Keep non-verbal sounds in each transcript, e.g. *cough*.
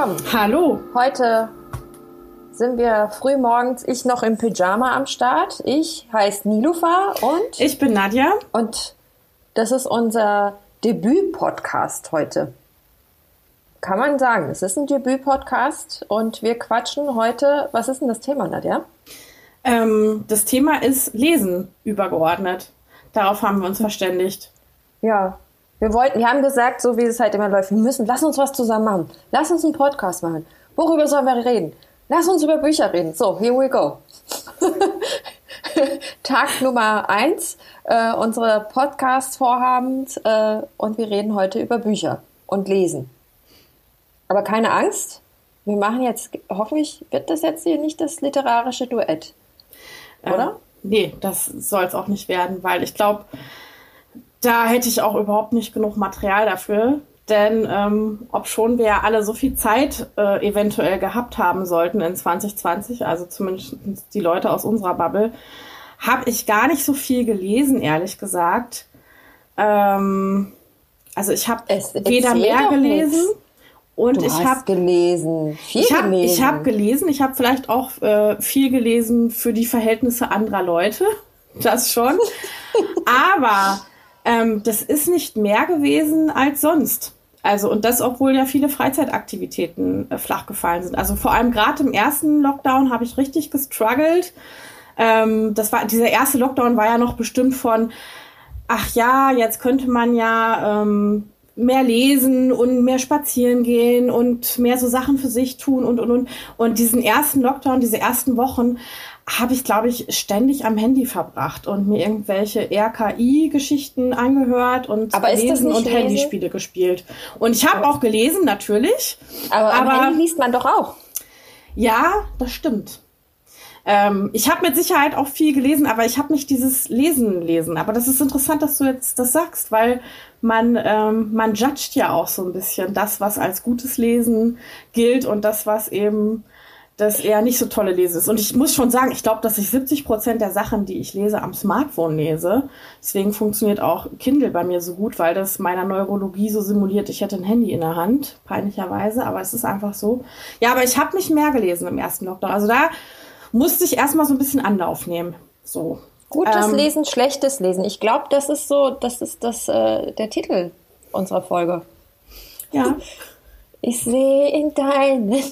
Willkommen. Hallo. Heute sind wir früh morgens, ich noch im Pyjama am Start. Ich heiße Nilufa und ich bin Nadja. Und das ist unser Debüt-Podcast heute. Kann man sagen, es ist ein Debüt-Podcast und wir quatschen heute. Was ist denn das Thema, Nadja? Ähm, das Thema ist Lesen übergeordnet. Darauf haben wir uns verständigt. Ja, wir wollten, wir haben gesagt, so wie es halt immer läuft, wir müssen, lass uns was zusammen machen. Lass uns einen Podcast machen. Worüber sollen wir reden? Lass uns über Bücher reden. So, here we go. *laughs* Tag Nummer eins äh, unsere Podcast-Vorhabens äh, und wir reden heute über Bücher und Lesen. Aber keine Angst, wir machen jetzt, hoffentlich wird das jetzt hier nicht das literarische Duett. Oder? Ähm, nee, das soll es auch nicht werden, weil ich glaube, da hätte ich auch überhaupt nicht genug Material dafür. Denn ähm, ob schon wir ja alle so viel Zeit äh, eventuell gehabt haben sollten in 2020, also zumindest die Leute aus unserer Bubble, habe ich gar nicht so viel gelesen, ehrlich gesagt. Ähm, also ich habe weder mehr gelesen nix. und du ich habe gelesen. Viel ich habe ich habe gelesen. Ich habe vielleicht auch äh, viel gelesen für die Verhältnisse anderer Leute. *laughs* Das schon. *laughs* Aber ähm, das ist nicht mehr gewesen als sonst. Also, und das, obwohl ja viele Freizeitaktivitäten äh, flach gefallen sind. Also vor allem gerade im ersten Lockdown habe ich richtig gestruggelt. Ähm, das war, dieser erste Lockdown war ja noch bestimmt von, ach ja, jetzt könnte man ja ähm, mehr lesen und mehr spazieren gehen und mehr so Sachen für sich tun und und und. Und diesen ersten Lockdown, diese ersten Wochen habe ich, glaube ich, ständig am Handy verbracht und mir irgendwelche RKI-Geschichten angehört und aber gelesen und? Handyspiele gespielt. Und ich habe auch gelesen, natürlich. Aber, aber am Handy liest man doch auch. Ja, das stimmt. Ähm, ich habe mit Sicherheit auch viel gelesen, aber ich habe nicht dieses Lesen lesen. Aber das ist interessant, dass du jetzt das sagst, weil man, ähm, man judgt ja auch so ein bisschen das, was als gutes Lesen gilt und das, was eben das eher nicht so tolle Lese ist. Und ich muss schon sagen, ich glaube, dass ich 70 Prozent der Sachen, die ich lese, am Smartphone lese. Deswegen funktioniert auch Kindle bei mir so gut, weil das meiner Neurologie so simuliert. Ich hätte ein Handy in der Hand, peinlicherweise, aber es ist einfach so. Ja, aber ich habe nicht mehr gelesen im ersten Lockdown. Also da musste ich erstmal so ein bisschen Anlauf nehmen. So. Gutes ähm, Lesen, schlechtes Lesen. Ich glaube, das ist so, das ist das, äh, der Titel unserer Folge. Ja. Ich sehe in deinen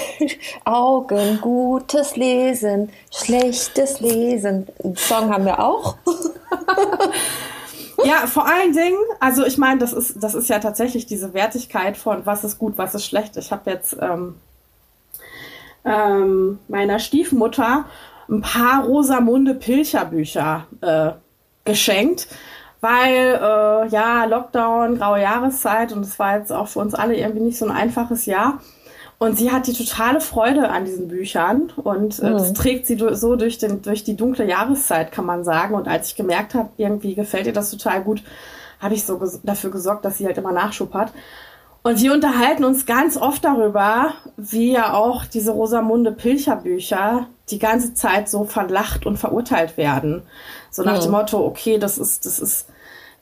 *laughs* Augen gutes Lesen, schlechtes Lesen. Einen Song haben wir auch. ja, vor allen Dingen, also ich meine, das ist, das ist ja tatsächlich diese Wertigkeit von was ist gut, was ist schlecht. Ich habe jetzt ähm, ähm, meiner Stiefmutter ein paar Rosamunde Pilcher Bücher äh, geschenkt weil äh, ja, Lockdown, graue Jahreszeit und es war jetzt auch für uns alle irgendwie nicht so ein einfaches Jahr. Und sie hat die totale Freude an diesen Büchern und äh, mhm. das trägt sie so durch, den, durch die dunkle Jahreszeit, kann man sagen. Und als ich gemerkt habe, irgendwie gefällt ihr das total gut, habe ich so ges dafür gesorgt, dass sie halt immer Nachschub hat. Und wir unterhalten uns ganz oft darüber, wie ja auch diese Rosamunde Pilcher Bücher die ganze Zeit so verlacht und verurteilt werden. So nach mhm. dem Motto, okay, das ist, das ist,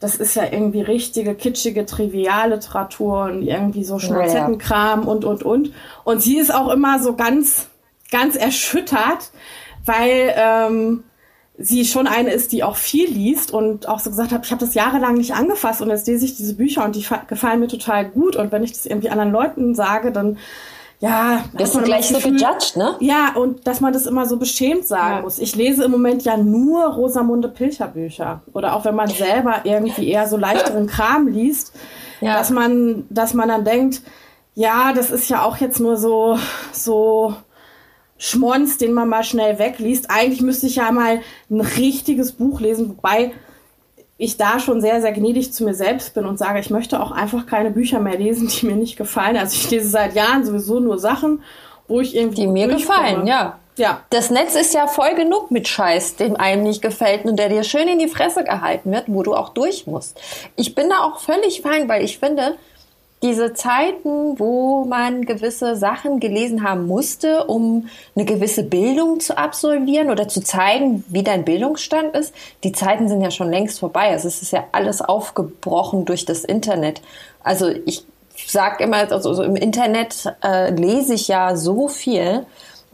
das ist ja irgendwie richtige, kitschige Trivialliteratur und irgendwie so Schnurzettenkram ja. und, und, und. Und sie ist auch immer so ganz, ganz erschüttert, weil ähm, sie schon eine ist, die auch viel liest und auch so gesagt hat, ich habe das jahrelang nicht angefasst und jetzt lese ich diese Bücher und die gefallen mir total gut. Und wenn ich das irgendwie anderen Leuten sage, dann ja, das ist gleich so gejudged, ne? Ja, und dass man das immer so beschämt sagen ja. muss. Ich lese im Moment ja nur Rosamunde Pilcher Bücher. Oder auch wenn man selber irgendwie eher so leichteren Kram liest, ja. dass man, dass man dann denkt, ja, das ist ja auch jetzt nur so, so Schmonz, den man mal schnell wegliest. Eigentlich müsste ich ja mal ein richtiges Buch lesen, wobei ich da schon sehr, sehr gnädig zu mir selbst bin und sage, ich möchte auch einfach keine Bücher mehr lesen, die mir nicht gefallen. Also ich lese seit Jahren sowieso nur Sachen, wo ich irgendwie. Die mir gefallen, ja. Ja. Das Netz ist ja voll genug mit Scheiß, dem einem nicht gefällt und der dir schön in die Fresse gehalten wird, wo du auch durch musst. Ich bin da auch völlig fein, weil ich finde, diese Zeiten, wo man gewisse Sachen gelesen haben musste, um eine gewisse Bildung zu absolvieren oder zu zeigen, wie dein Bildungsstand ist, die Zeiten sind ja schon längst vorbei. Also es ist ja alles aufgebrochen durch das Internet. Also ich sage immer, also so im Internet äh, lese ich ja so viel,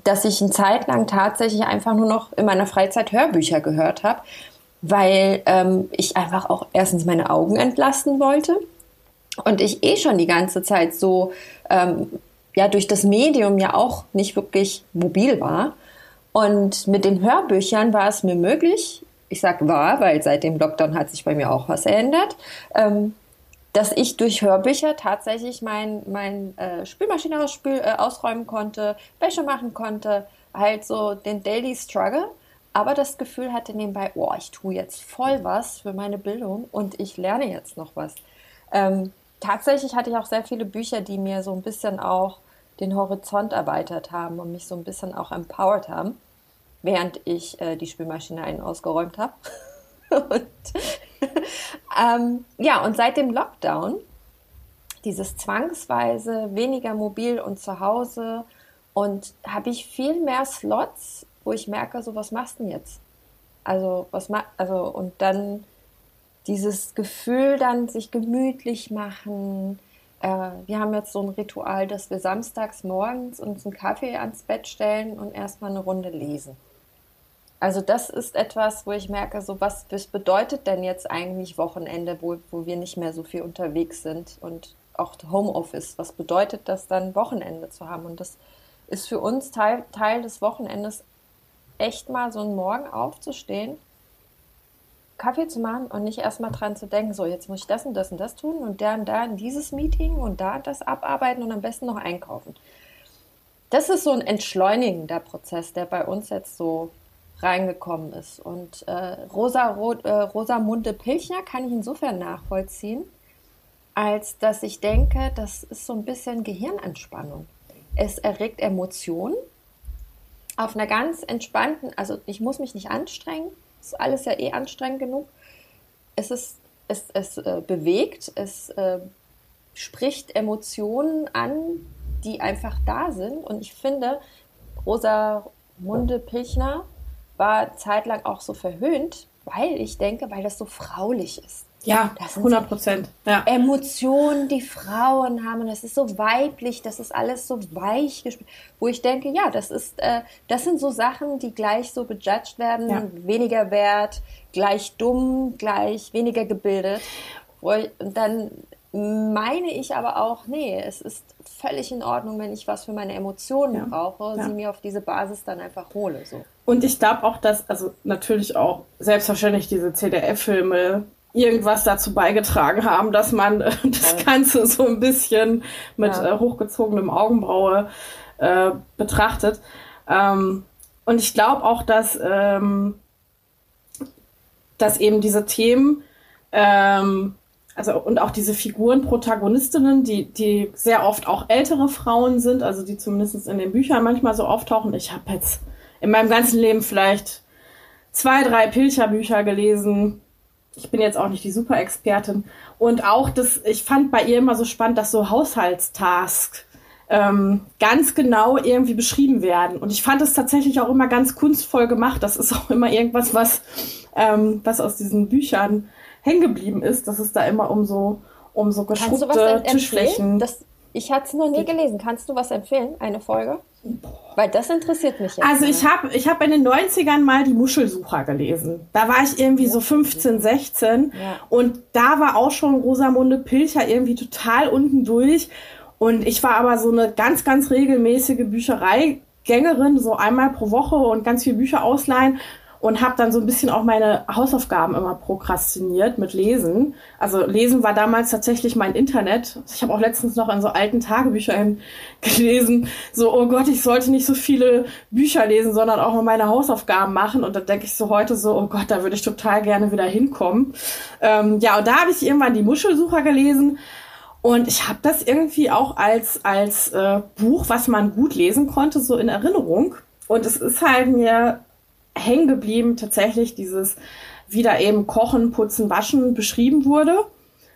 dass ich eine Zeit lang tatsächlich einfach nur noch in meiner Freizeit Hörbücher gehört habe, weil ähm, ich einfach auch erstens meine Augen entlasten wollte und ich eh schon die ganze Zeit so ähm, ja durch das Medium ja auch nicht wirklich mobil war. Und mit den Hörbüchern war es mir möglich, ich sage war, weil seit dem Lockdown hat sich bei mir auch was ändert, ähm, dass ich durch Hörbücher tatsächlich mein, mein äh, Spülmaschine ausspül, äh, ausräumen konnte, Wäsche machen konnte, halt so den Daily Struggle, aber das Gefühl hatte nebenbei, oh, ich tue jetzt voll was für meine Bildung und ich lerne jetzt noch was. Ähm, tatsächlich hatte ich auch sehr viele Bücher, die mir so ein bisschen auch den Horizont erweitert haben und mich so ein bisschen auch empowered haben, während ich äh, die Spülmaschine ein- ausgeräumt habe. *laughs* und ähm, ja, und seit dem Lockdown, dieses zwangsweise weniger mobil und zu Hause, und habe ich viel mehr Slots, wo ich merke, so was machst du denn jetzt? Also, was ma also, und dann dieses Gefühl, dann sich gemütlich machen. Äh, wir haben jetzt so ein Ritual, dass wir samstags morgens uns einen Kaffee ans Bett stellen und erstmal eine Runde lesen. Also das ist etwas, wo ich merke, so was, was bedeutet denn jetzt eigentlich Wochenende, wo, wo wir nicht mehr so viel unterwegs sind und auch Homeoffice. Was bedeutet das dann, Wochenende zu haben? Und das ist für uns Teil, Teil des Wochenendes, echt mal so einen Morgen aufzustehen, Kaffee zu machen und nicht erstmal dran zu denken, so jetzt muss ich das und das und das tun und und da in dieses Meeting und da das abarbeiten und am besten noch einkaufen. Das ist so ein entschleunigender Prozess, der bei uns jetzt so reingekommen ist. Und äh, Rosa, Ro äh, Rosamunde Pilchner kann ich insofern nachvollziehen, als dass ich denke, das ist so ein bisschen Gehirnentspannung. Es erregt Emotionen auf einer ganz entspannten, also ich muss mich nicht anstrengen, ist alles ja eh anstrengend genug. Es ist, es, es äh, bewegt, es äh, spricht Emotionen an, die einfach da sind. Und ich finde, Rosa Munde Pilchner war zeitlang auch so verhöhnt, weil ich denke, weil das so fraulich ist. Ja, das 100 Prozent. Ja. Emotionen, die Frauen haben, und das ist so weiblich, das ist alles so weich gespielt, wo ich denke, ja, das ist, äh, das sind so Sachen, die gleich so bejudged werden, ja. weniger wert, gleich dumm, gleich weniger gebildet. Und dann meine ich aber auch, nee, es ist völlig in Ordnung, wenn ich was für meine Emotionen ja. brauche, ja. sie mir auf diese Basis dann einfach hole. So. Und ich glaube auch, dass, also natürlich auch selbstverständlich diese CDF-Filme irgendwas dazu beigetragen haben, dass man äh, *laughs* das Ganze so ein bisschen mit ja. äh, hochgezogenem Augenbraue äh, betrachtet. Ähm, und ich glaube auch, dass, ähm, dass eben diese Themen, ähm, also und auch diese Figuren, Protagonistinnen, die, die sehr oft auch ältere Frauen sind, also die zumindest in den Büchern manchmal so auftauchen. Ich habe jetzt in meinem ganzen Leben vielleicht zwei, drei Pilcher-Bücher gelesen. Ich bin jetzt auch nicht die Super-Expertin. Und auch das, ich fand bei ihr immer so spannend, dass so Haushaltstasks ähm, ganz genau irgendwie beschrieben werden. Und ich fand es tatsächlich auch immer ganz kunstvoll gemacht. Das ist auch immer irgendwas, was, ähm, was aus diesen Büchern hängen geblieben ist, dass es da immer um so, um so geschrubbte Tischflächen. Das, ich hatte es noch nie gelesen. Kannst du was empfehlen? Eine Folge? Weil das interessiert mich jetzt. Also ich habe ich hab in den 90ern mal die Muschelsucher gelesen. Da war ich irgendwie so 15, 16 ja. und da war auch schon Rosamunde Pilcher irgendwie total unten durch. Und ich war aber so eine ganz, ganz regelmäßige Büchereigängerin, so einmal pro Woche und ganz viele Bücher ausleihen und habe dann so ein bisschen auch meine Hausaufgaben immer prokrastiniert mit Lesen. Also Lesen war damals tatsächlich mein Internet. Ich habe auch letztens noch in so alten Tagebüchern *laughs* gelesen, so, oh Gott, ich sollte nicht so viele Bücher lesen, sondern auch mal meine Hausaufgaben machen. Und da denke ich so heute so, oh Gott, da würde ich total gerne wieder hinkommen. Ähm, ja, und da habe ich irgendwann die Muschelsucher gelesen. Und ich habe das irgendwie auch als, als äh, Buch, was man gut lesen konnte, so in Erinnerung. Und es ist halt mir hängen geblieben, tatsächlich dieses wieder eben Kochen, Putzen, Waschen beschrieben wurde.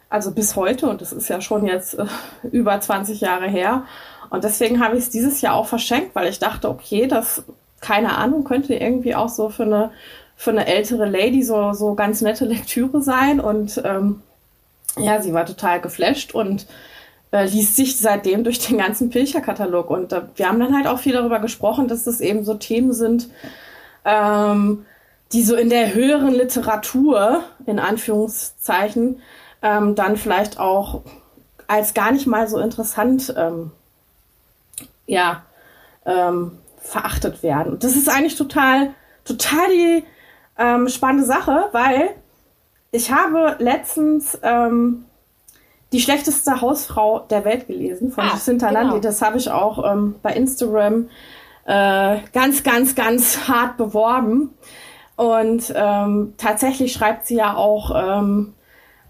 Also bis heute, und das ist ja schon jetzt äh, *laughs* über 20 Jahre her. Und deswegen habe ich es dieses Jahr auch verschenkt, weil ich dachte, okay, das, keine Ahnung, könnte irgendwie auch so für eine, für eine ältere Lady so, so ganz nette Lektüre sein. Und ähm, ja, sie war total geflasht und äh, liest sich seitdem durch den ganzen Pilcher-Katalog. Und äh, wir haben dann halt auch viel darüber gesprochen, dass das eben so Themen sind, ähm, die so in der höheren Literatur, in Anführungszeichen, ähm, dann vielleicht auch als gar nicht mal so interessant, ähm, ja, ähm, verachtet werden. Das ist eigentlich total, total die ähm, spannende Sache, weil ich habe letztens ähm, die schlechteste Hausfrau der Welt gelesen von ah, Jacinta genau. Landi. Das habe ich auch ähm, bei Instagram äh, ganz, ganz, ganz hart beworben. Und ähm, tatsächlich schreibt sie ja auch ähm,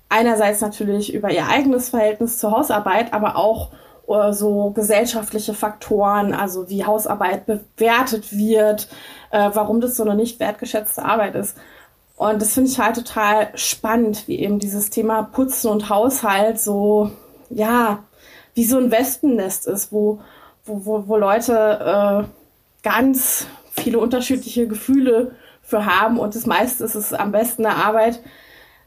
einerseits natürlich über ihr eigenes Verhältnis zur Hausarbeit, aber auch äh, so gesellschaftliche Faktoren, also wie Hausarbeit bewertet wird, äh, warum das so eine nicht wertgeschätzte Arbeit ist. Und das finde ich halt total spannend, wie eben dieses Thema Putzen und Haushalt so, ja, wie so ein Wespennest ist, wo, wo, wo, wo Leute äh, ganz viele unterschiedliche Gefühle für haben. Und das meiste ist es am besten eine Arbeit,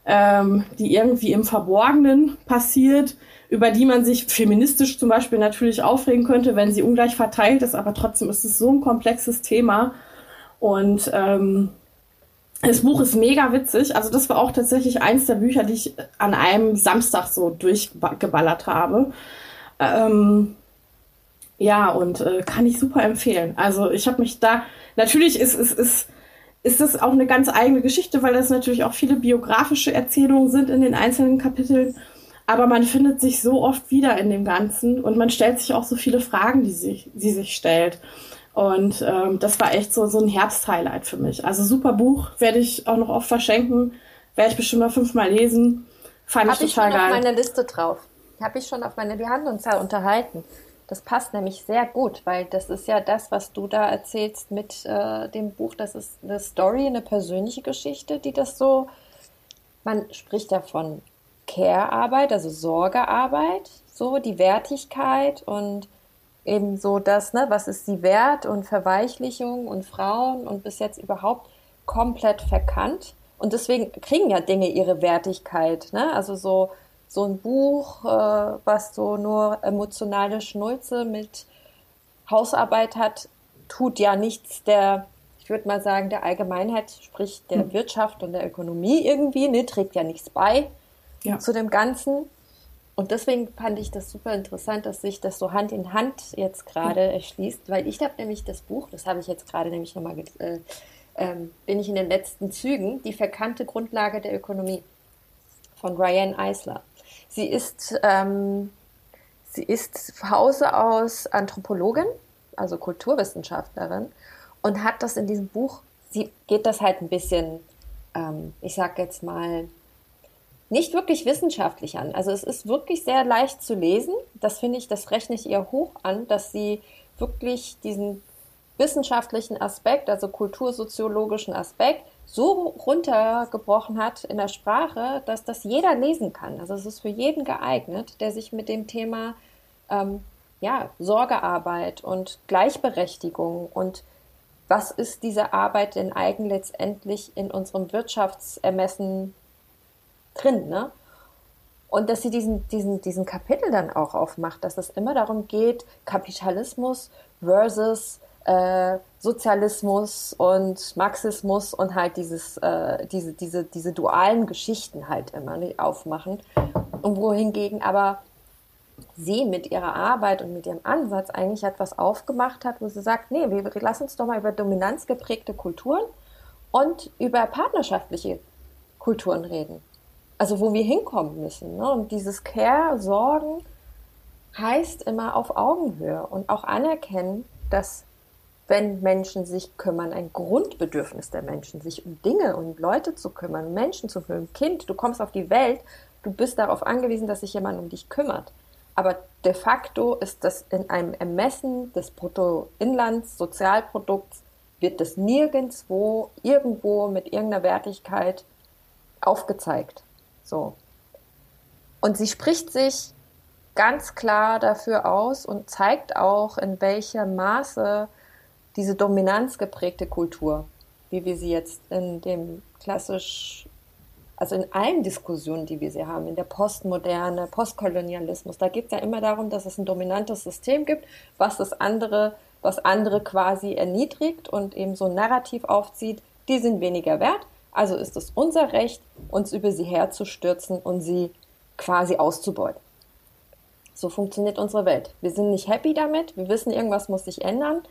ähm, die irgendwie im Verborgenen passiert, über die man sich feministisch zum Beispiel natürlich aufregen könnte, wenn sie ungleich verteilt ist. Aber trotzdem ist es so ein komplexes Thema. Und ähm, das Buch ist mega witzig. Also das war auch tatsächlich eins der Bücher, die ich an einem Samstag so durchgeballert habe. Ähm, ja, und äh, kann ich super empfehlen. Also ich habe mich da, natürlich ist, ist, ist, ist das auch eine ganz eigene Geschichte, weil das natürlich auch viele biografische Erzählungen sind in den einzelnen Kapiteln. Aber man findet sich so oft wieder in dem Ganzen und man stellt sich auch so viele Fragen, die sich, die sich stellt. Und ähm, das war echt so, so ein Herbsthighlight für mich. Also super Buch, werde ich auch noch oft verschenken, werde ich bestimmt mal fünfmal lesen. Fand Hab ich total geil. Habe ich schon auf meiner Liste drauf. Habe ich schon auf meine, wir haben uns ja unterhalten. Das passt nämlich sehr gut, weil das ist ja das, was du da erzählst mit äh, dem Buch. Das ist eine Story, eine persönliche Geschichte, die das so, man spricht ja von Care-Arbeit, also Sorgearbeit, so die Wertigkeit und eben so das, ne, was ist sie wert und Verweichlichung und Frauen und bis jetzt überhaupt komplett verkannt. Und deswegen kriegen ja Dinge ihre Wertigkeit, ne? Also so, so ein Buch, äh, was so nur emotionale Schnulze mit Hausarbeit hat, tut ja nichts der, ich würde mal sagen, der Allgemeinheit, sprich der hm. Wirtschaft und der Ökonomie irgendwie, ne, trägt ja nichts bei ja. zu dem Ganzen. Und deswegen fand ich das super interessant, dass sich das so Hand in Hand jetzt gerade erschließt, weil ich habe nämlich das Buch, das habe ich jetzt gerade nämlich nochmal, äh, ähm, bin ich in den letzten Zügen, die verkannte Grundlage der Ökonomie von Ryan Eisler. Sie ist, ähm, sie ist Hause aus Anthropologin, also Kulturwissenschaftlerin, und hat das in diesem Buch, sie geht das halt ein bisschen, ähm, ich sag jetzt mal, nicht wirklich wissenschaftlich an. Also es ist wirklich sehr leicht zu lesen. Das finde ich, das rechne ich ihr hoch an, dass sie wirklich diesen wissenschaftlichen Aspekt, also kultursoziologischen Aspekt, so runtergebrochen hat in der Sprache, dass das jeder lesen kann. Also es ist für jeden geeignet, der sich mit dem Thema ähm, ja, Sorgearbeit und Gleichberechtigung und was ist diese Arbeit denn eigentlich letztendlich in unserem Wirtschaftsermessen drin, ne? Und dass sie diesen, diesen, diesen Kapitel dann auch aufmacht, dass es immer darum geht, Kapitalismus versus äh, Sozialismus und Marxismus und halt dieses, äh, diese, diese, diese dualen Geschichten halt immer ne, aufmachen. Und wohingegen aber sie mit ihrer Arbeit und mit ihrem Ansatz eigentlich etwas aufgemacht hat, wo sie sagt, nee, wir, lass uns doch mal über dominanzgeprägte Kulturen und über partnerschaftliche Kulturen reden also wo wir hinkommen müssen. Ne? Und dieses Care, Sorgen heißt immer auf Augenhöhe und auch anerkennen, dass wenn Menschen sich kümmern, ein Grundbedürfnis der Menschen, sich um Dinge und Leute zu kümmern, Menschen zu fühlen. Kind, du kommst auf die Welt, du bist darauf angewiesen, dass sich jemand um dich kümmert. Aber de facto ist das in einem Ermessen des Bruttoinlandssozialprodukts, wird das nirgendwo, irgendwo mit irgendeiner Wertigkeit aufgezeigt. So. Und sie spricht sich ganz klar dafür aus und zeigt auch, in welchem Maße diese dominanzgeprägte Kultur, wie wir sie jetzt in dem klassisch also in allen Diskussionen, die wir sie haben, in der Postmoderne, Postkolonialismus, da geht es ja immer darum, dass es ein dominantes System gibt, was das andere, was andere quasi erniedrigt und eben so ein Narrativ aufzieht, die sind weniger wert, also ist es unser Recht, uns über sie herzustürzen und sie quasi auszubeuten. So funktioniert unsere Welt. Wir sind nicht happy damit, wir wissen, irgendwas muss sich ändern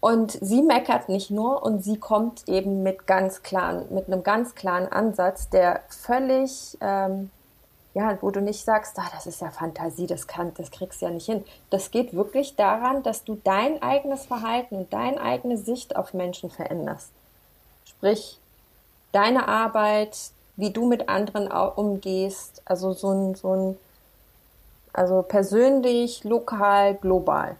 und sie meckert nicht nur und sie kommt eben mit ganz klaren, mit einem ganz klaren Ansatz, der völlig, ähm, ja, wo du nicht sagst, ah, das ist ja Fantasie, das kann, das kriegst du ja nicht hin. Das geht wirklich daran, dass du dein eigenes Verhalten und deine eigene Sicht auf Menschen veränderst. Sprich, deine Arbeit, wie du mit anderen umgehst, also so ein, so ein, also persönlich, lokal, global.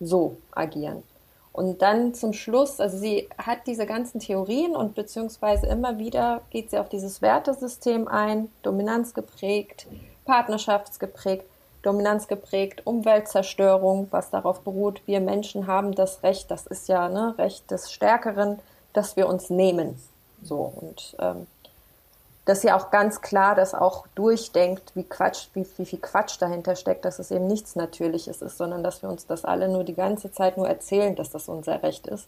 So agieren. Und dann zum Schluss, also sie hat diese ganzen Theorien und beziehungsweise immer wieder geht sie auf dieses Wertesystem ein, Dominanz geprägt, Partnerschaftsgeprägt, Dominanz geprägt, Umweltzerstörung, was darauf beruht, wir Menschen haben das Recht, das ist ja ne, Recht des Stärkeren, dass wir uns nehmen. So und ähm, dass sie auch ganz klar das auch durchdenkt, wie Quatsch, wie, wie viel Quatsch dahinter steckt, dass es eben nichts Natürliches ist, sondern dass wir uns das alle nur die ganze Zeit nur erzählen, dass das unser Recht ist.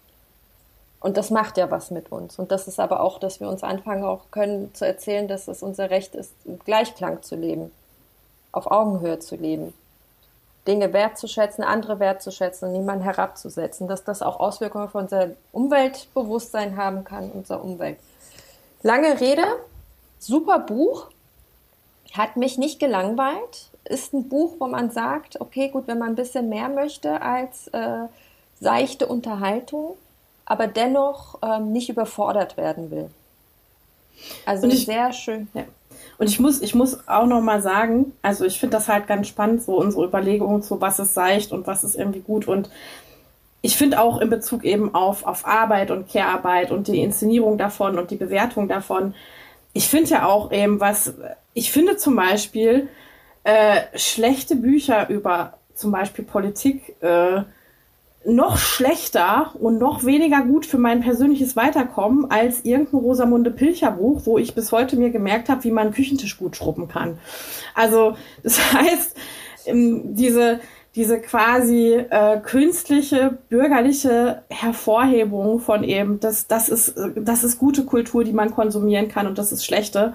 Und das macht ja was mit uns. Und das ist aber auch, dass wir uns anfangen auch können zu erzählen, dass es unser Recht ist, im Gleichklang zu leben, auf Augenhöhe zu leben, Dinge wertzuschätzen, andere wertzuschätzen, niemanden herabzusetzen, dass das auch Auswirkungen auf unser Umweltbewusstsein haben kann, unsere Umwelt. Lange Rede, super Buch, hat mich nicht gelangweilt. Ist ein Buch, wo man sagt, okay, gut, wenn man ein bisschen mehr möchte als äh, seichte Unterhaltung, aber dennoch ähm, nicht überfordert werden will. Also ich, sehr schön. Ja. Und ich muss, ich muss auch noch mal sagen, also ich finde das halt ganz spannend, so unsere Überlegungen zu, was ist seicht und was ist irgendwie gut. Und ich finde auch in Bezug eben auf, auf Arbeit und Care-Arbeit und die Inszenierung davon und die Bewertung davon, ich finde ja auch eben was, ich finde zum Beispiel äh, schlechte Bücher über zum Beispiel Politik äh, noch schlechter und noch weniger gut für mein persönliches Weiterkommen als irgendein Rosamunde Pilcher Buch, wo ich bis heute mir gemerkt habe, wie man einen Küchentisch gut schrubben kann. Also das *laughs* heißt, diese diese quasi äh, künstliche bürgerliche Hervorhebung von eben, das, das, ist, das ist gute Kultur, die man konsumieren kann und das ist schlechte,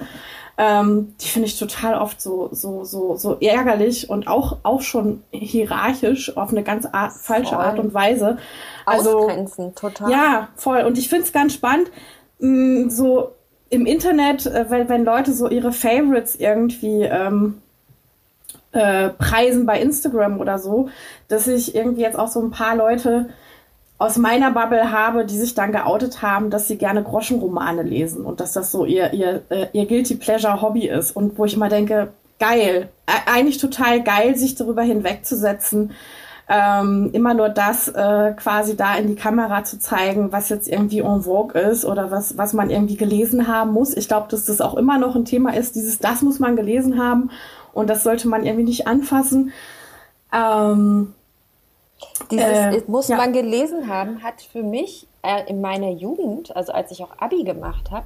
ähm, die finde ich total oft so, so, so, so ärgerlich und auch, auch schon hierarchisch auf eine ganz Art, falsche voll. Art und Weise. Also, Ausgrenzen, total. Ja, voll. Und ich finde es ganz spannend, mh, mm, so im Internet, äh, wenn, wenn Leute so ihre Favorites irgendwie ähm, äh, Preisen bei Instagram oder so, dass ich irgendwie jetzt auch so ein paar Leute aus meiner Bubble habe, die sich dann geoutet haben, dass sie gerne Groschenromane lesen und dass das so ihr, ihr, äh, ihr Guilty Pleasure Hobby ist. Und wo ich mal denke, geil, eigentlich total geil, sich darüber hinwegzusetzen, ähm, immer nur das äh, quasi da in die Kamera zu zeigen, was jetzt irgendwie en vogue ist oder was, was man irgendwie gelesen haben muss. Ich glaube, dass das auch immer noch ein Thema ist, dieses, das muss man gelesen haben und das sollte man irgendwie nicht anfassen. Ähm, Dieses äh, muss ja. man gelesen haben, hat für mich äh, in meiner Jugend, also als ich auch Abi gemacht habe,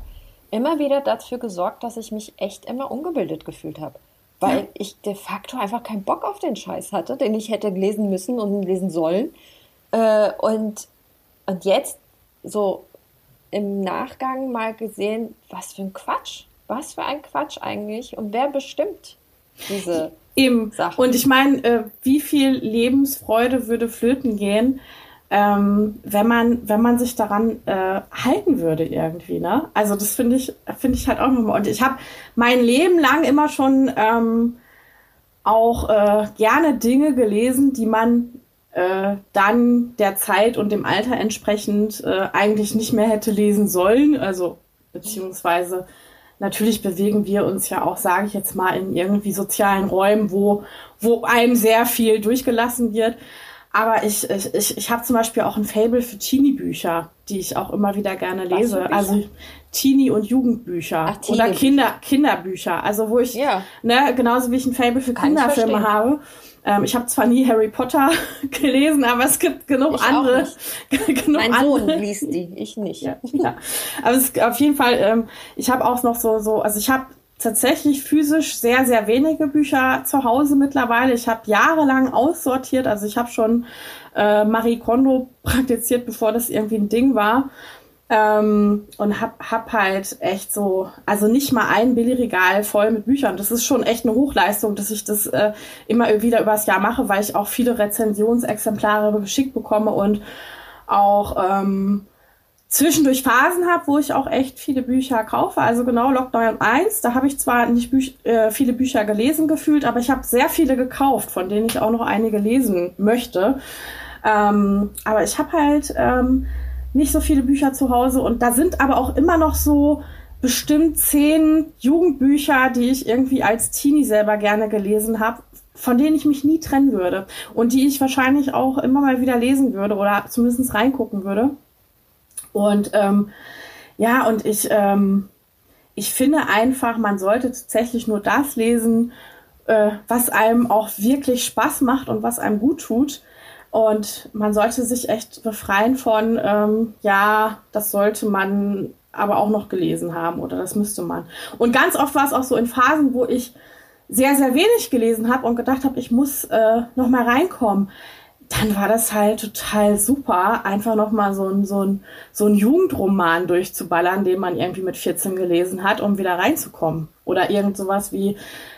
immer wieder dafür gesorgt, dass ich mich echt immer ungebildet gefühlt habe. Weil ja. ich de facto einfach keinen Bock auf den Scheiß hatte, den ich hätte lesen müssen und lesen sollen. Äh, und, und jetzt so im Nachgang mal gesehen, was für ein Quatsch. Was für ein Quatsch eigentlich. Und wer bestimmt, diese Eben. Sachen. Und ich meine, äh, wie viel Lebensfreude würde flöten gehen, ähm, wenn man, wenn man sich daran äh, halten würde irgendwie, ne? Also das finde ich, finde ich halt auch nochmal. Und ich habe mein Leben lang immer schon ähm, auch äh, gerne Dinge gelesen, die man äh, dann der Zeit und dem Alter entsprechend äh, eigentlich nicht mehr hätte lesen sollen. Also beziehungsweise natürlich bewegen wir uns ja auch, sage ich jetzt mal, in irgendwie sozialen Räumen, wo, wo einem sehr viel durchgelassen wird. Aber ich, ich, ich, ich habe zum Beispiel auch ein Fable für Teenie-Bücher, die ich auch immer wieder gerne lese. Also Teenie- und Jugendbücher Ach, oder Kinder, Kinderbücher. Also wo ich, ja. ne, genauso wie ich ein Fable für Kann Kinderfilme habe. Ähm, ich habe zwar nie Harry Potter *laughs* gelesen, aber es gibt genug ich andere. *laughs* genug mein andere. Sohn liest die, ich nicht. Ja, ja. Aber es auf jeden Fall, ähm, ich habe auch noch so, so, also ich habe tatsächlich physisch sehr, sehr wenige Bücher zu Hause mittlerweile. Ich habe jahrelang aussortiert, also ich habe schon äh, Marie Kondo praktiziert, bevor das irgendwie ein Ding war. Ähm, und hab, hab halt echt so, also nicht mal ein Billigregal voll mit Büchern. Das ist schon echt eine Hochleistung, dass ich das äh, immer wieder übers Jahr mache, weil ich auch viele Rezensionsexemplare geschickt bekomme und auch ähm, zwischendurch Phasen habe, wo ich auch echt viele Bücher kaufe. Also genau Lockdown 1, da habe ich zwar nicht Büch äh, viele Bücher gelesen gefühlt, aber ich habe sehr viele gekauft, von denen ich auch noch einige lesen möchte. Ähm, aber ich habe halt ähm, nicht so viele Bücher zu Hause und da sind aber auch immer noch so bestimmt zehn Jugendbücher, die ich irgendwie als Teenie selber gerne gelesen habe, von denen ich mich nie trennen würde und die ich wahrscheinlich auch immer mal wieder lesen würde oder zumindest reingucken würde. Und ähm, ja, und ich, ähm, ich finde einfach, man sollte tatsächlich nur das lesen, äh, was einem auch wirklich Spaß macht und was einem gut tut. Und man sollte sich echt befreien von, ähm, ja, das sollte man aber auch noch gelesen haben oder das müsste man. Und ganz oft war es auch so in Phasen, wo ich sehr, sehr wenig gelesen habe und gedacht habe, ich muss äh, noch mal reinkommen. Dann war das halt total super, einfach noch mal so ein, so ein, so ein Jugendroman durchzuballern, den man irgendwie mit 14 gelesen hat, um wieder reinzukommen. Oder irgend sowas wie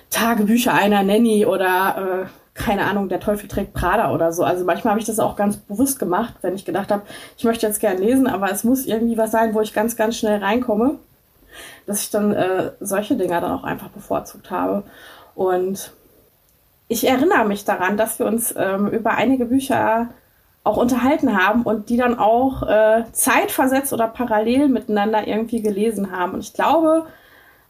Tagebücher einer Nanny oder äh, keine Ahnung, der Teufel trägt Prada oder so. Also manchmal habe ich das auch ganz bewusst gemacht, wenn ich gedacht habe, ich möchte jetzt gern lesen, aber es muss irgendwie was sein, wo ich ganz, ganz schnell reinkomme, dass ich dann äh, solche Dinger dann auch einfach bevorzugt habe. Und ich erinnere mich daran, dass wir uns ähm, über einige Bücher auch unterhalten haben und die dann auch äh, zeitversetzt oder parallel miteinander irgendwie gelesen haben. Und ich glaube,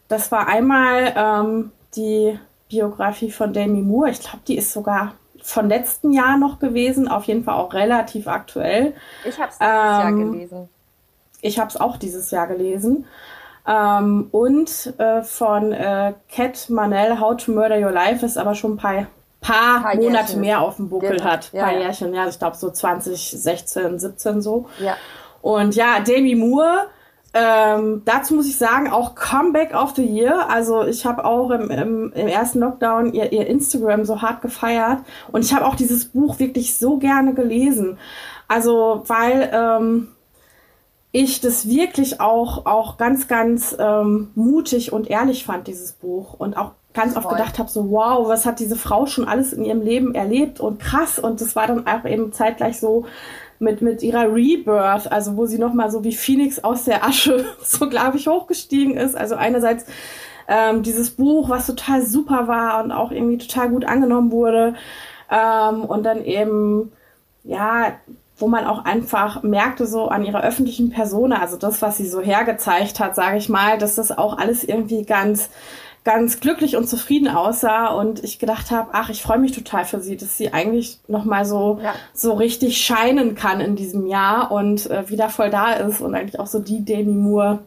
das war einmal ähm, die Biografie von Demi Moore. Ich glaube, die ist sogar von letzten Jahr noch gewesen, auf jeden Fall auch relativ aktuell. Ich habe es dieses ähm, Jahr gelesen. Ich habe es auch dieses Jahr gelesen. Ähm, und äh, von äh, Cat Manel, How to Murder Your Life, ist aber schon ein paar, paar, paar Monate mehr auf dem Buckel genau. hat. Ein paar ja. Jährchen, ja, ich glaube so 2016, 17 so. Ja. Und ja, Demi Moore ähm, dazu muss ich sagen, auch Comeback of the Year. Also ich habe auch im, im, im, ersten Lockdown ihr, ihr Instagram so hart gefeiert und ich habe auch dieses Buch wirklich so gerne gelesen. Also weil ähm, ich das wirklich auch, auch ganz, ganz ähm, mutig und ehrlich fand, dieses Buch. Und auch ganz oft gedacht habe, so wow, was hat diese Frau schon alles in ihrem Leben erlebt und krass. Und das war dann auch eben zeitgleich so mit, mit ihrer Rebirth, also wo sie nochmal so wie Phoenix aus der Asche, *laughs* so glaube ich, hochgestiegen ist. Also einerseits ähm, dieses Buch, was total super war und auch irgendwie total gut angenommen wurde. Ähm, und dann eben, ja, wo man auch einfach merkte, so an ihrer öffentlichen Persona, also das, was sie so hergezeigt hat, sage ich mal, dass das auch alles irgendwie ganz ganz glücklich und zufrieden aussah und ich gedacht habe, ach, ich freue mich total für sie, dass sie eigentlich noch mal so ja. so richtig scheinen kann in diesem Jahr und äh, wieder voll da ist und eigentlich auch so die Demi Moore.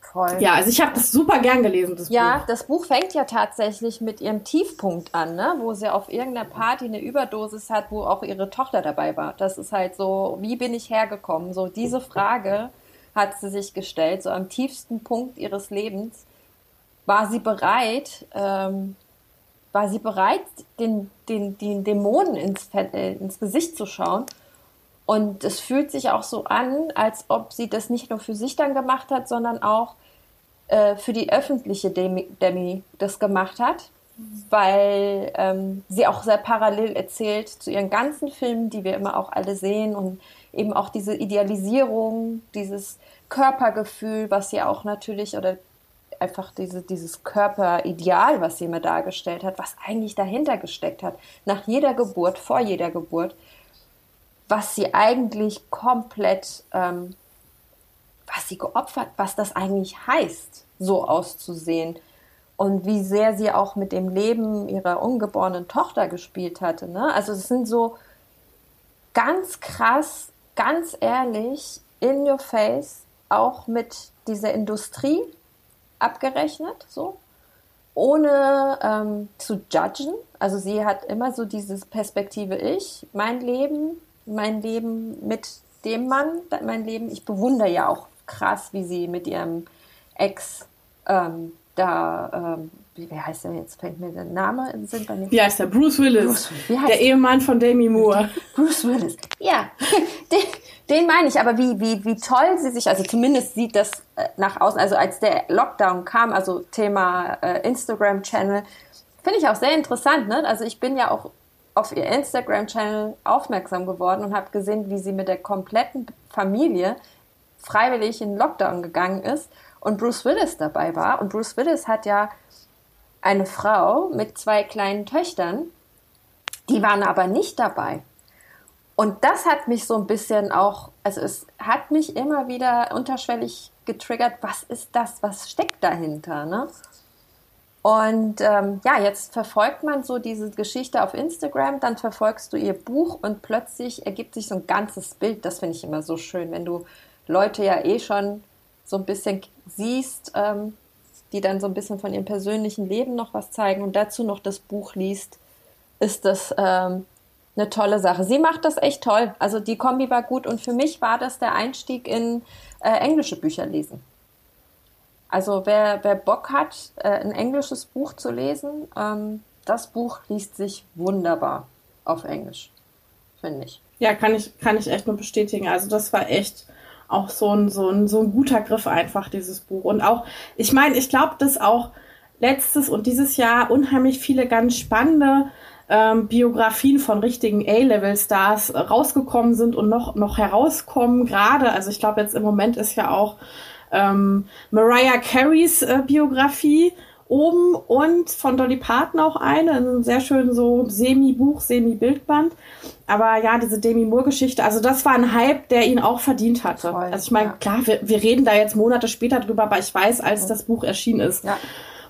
Voll. Ja, also ich habe das super gern gelesen, das ja, Buch. das Buch fängt ja tatsächlich mit ihrem Tiefpunkt an, ne? wo sie auf irgendeiner Party eine Überdosis hat, wo auch ihre Tochter dabei war. Das ist halt so, wie bin ich hergekommen? So diese Frage hat sie sich gestellt, so am tiefsten Punkt ihres Lebens war sie bereit, ähm, war sie bereit, den, den, den Dämonen ins, äh, ins Gesicht zu schauen. Und es fühlt sich auch so an, als ob sie das nicht nur für sich dann gemacht hat, sondern auch äh, für die öffentliche Demi, Demi das gemacht hat, weil ähm, sie auch sehr parallel erzählt zu ihren ganzen Filmen, die wir immer auch alle sehen und eben auch diese Idealisierung, dieses Körpergefühl, was sie auch natürlich oder einfach diese, dieses Körperideal, was sie immer dargestellt hat, was eigentlich dahinter gesteckt hat, nach jeder Geburt, vor jeder Geburt, was sie eigentlich komplett, ähm, was sie geopfert, was das eigentlich heißt, so auszusehen und wie sehr sie auch mit dem Leben ihrer ungeborenen Tochter gespielt hatte. Ne? Also es sind so ganz krass, ganz ehrlich, in your face auch mit dieser Industrie abgerechnet, so ohne ähm, zu judgen. Also sie hat immer so diese Perspektive ich, mein Leben, mein Leben mit dem Mann, mein Leben. Ich bewundere ja auch krass, wie sie mit ihrem Ex ähm, da, ähm, wie, heißt der jetzt? Fängt mir der Name im Sinn bei mir? Wie heißt der? Bruce Willis. Bruce, der Ehemann von Demi Moore. *laughs* Bruce Willis. Ja, *laughs* den, den meine ich. Aber wie, wie, wie toll sie sich, also zumindest sieht das äh, nach außen, also als der Lockdown kam, also Thema äh, Instagram-Channel, finde ich auch sehr interessant. Ne? Also ich bin ja auch auf ihr Instagram-Channel aufmerksam geworden und habe gesehen, wie sie mit der kompletten Familie freiwillig in Lockdown gegangen ist und Bruce Willis dabei war. Und Bruce Willis hat ja eine Frau mit zwei kleinen Töchtern, die waren aber nicht dabei. Und das hat mich so ein bisschen auch, also es hat mich immer wieder unterschwellig getriggert, was ist das, was steckt dahinter, ne? Und ähm, ja, jetzt verfolgt man so diese Geschichte auf Instagram, dann verfolgst du ihr Buch und plötzlich ergibt sich so ein ganzes Bild. Das finde ich immer so schön, wenn du Leute ja eh schon so ein bisschen siehst, ähm, die dann so ein bisschen von ihrem persönlichen Leben noch was zeigen und dazu noch das Buch liest, ist das ähm, eine tolle Sache. Sie macht das echt toll. Also die Kombi war gut und für mich war das der Einstieg in äh, englische Bücher lesen. Also wer, wer Bock hat, äh, ein englisches Buch zu lesen, ähm, das Buch liest sich wunderbar auf Englisch, finde ich. Ja, kann ich, kann ich echt nur bestätigen. Also das war echt auch so ein, so ein, so ein guter Griff einfach, dieses Buch. Und auch, ich meine, ich glaube, dass auch letztes und dieses Jahr unheimlich viele ganz spannende ähm, Biografien von richtigen A-Level-Stars rausgekommen sind und noch, noch herauskommen. Gerade, also ich glaube, jetzt im Moment ist ja auch ähm, Mariah Careys äh, Biografie oben und von Dolly Parton auch eine, ein sehr schön so Semi-Buch, Semi-Bildband. Aber ja, diese Demi Moore-Geschichte, also das war ein Hype, der ihn auch verdient hatte. Voll, also ich meine, ja. klar, wir, wir reden da jetzt Monate später drüber, aber ich weiß, als ja. das Buch erschienen ist, ja.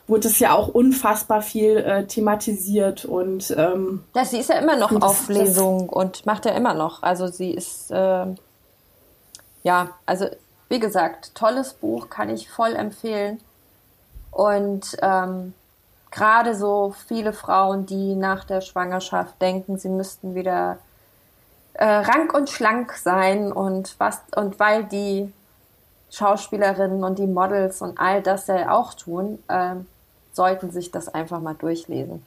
wurde es ja auch unfassbar viel äh, thematisiert und ähm, ja, sie ist ja immer noch auf Lesung und macht ja immer noch. Also sie ist äh, ja, also wie gesagt, tolles Buch, kann ich voll empfehlen. Und ähm, gerade so viele Frauen, die nach der Schwangerschaft denken, sie müssten wieder äh, rank und schlank sein und was und weil die Schauspielerinnen und die Models und all das ja auch tun, äh, sollten sich das einfach mal durchlesen.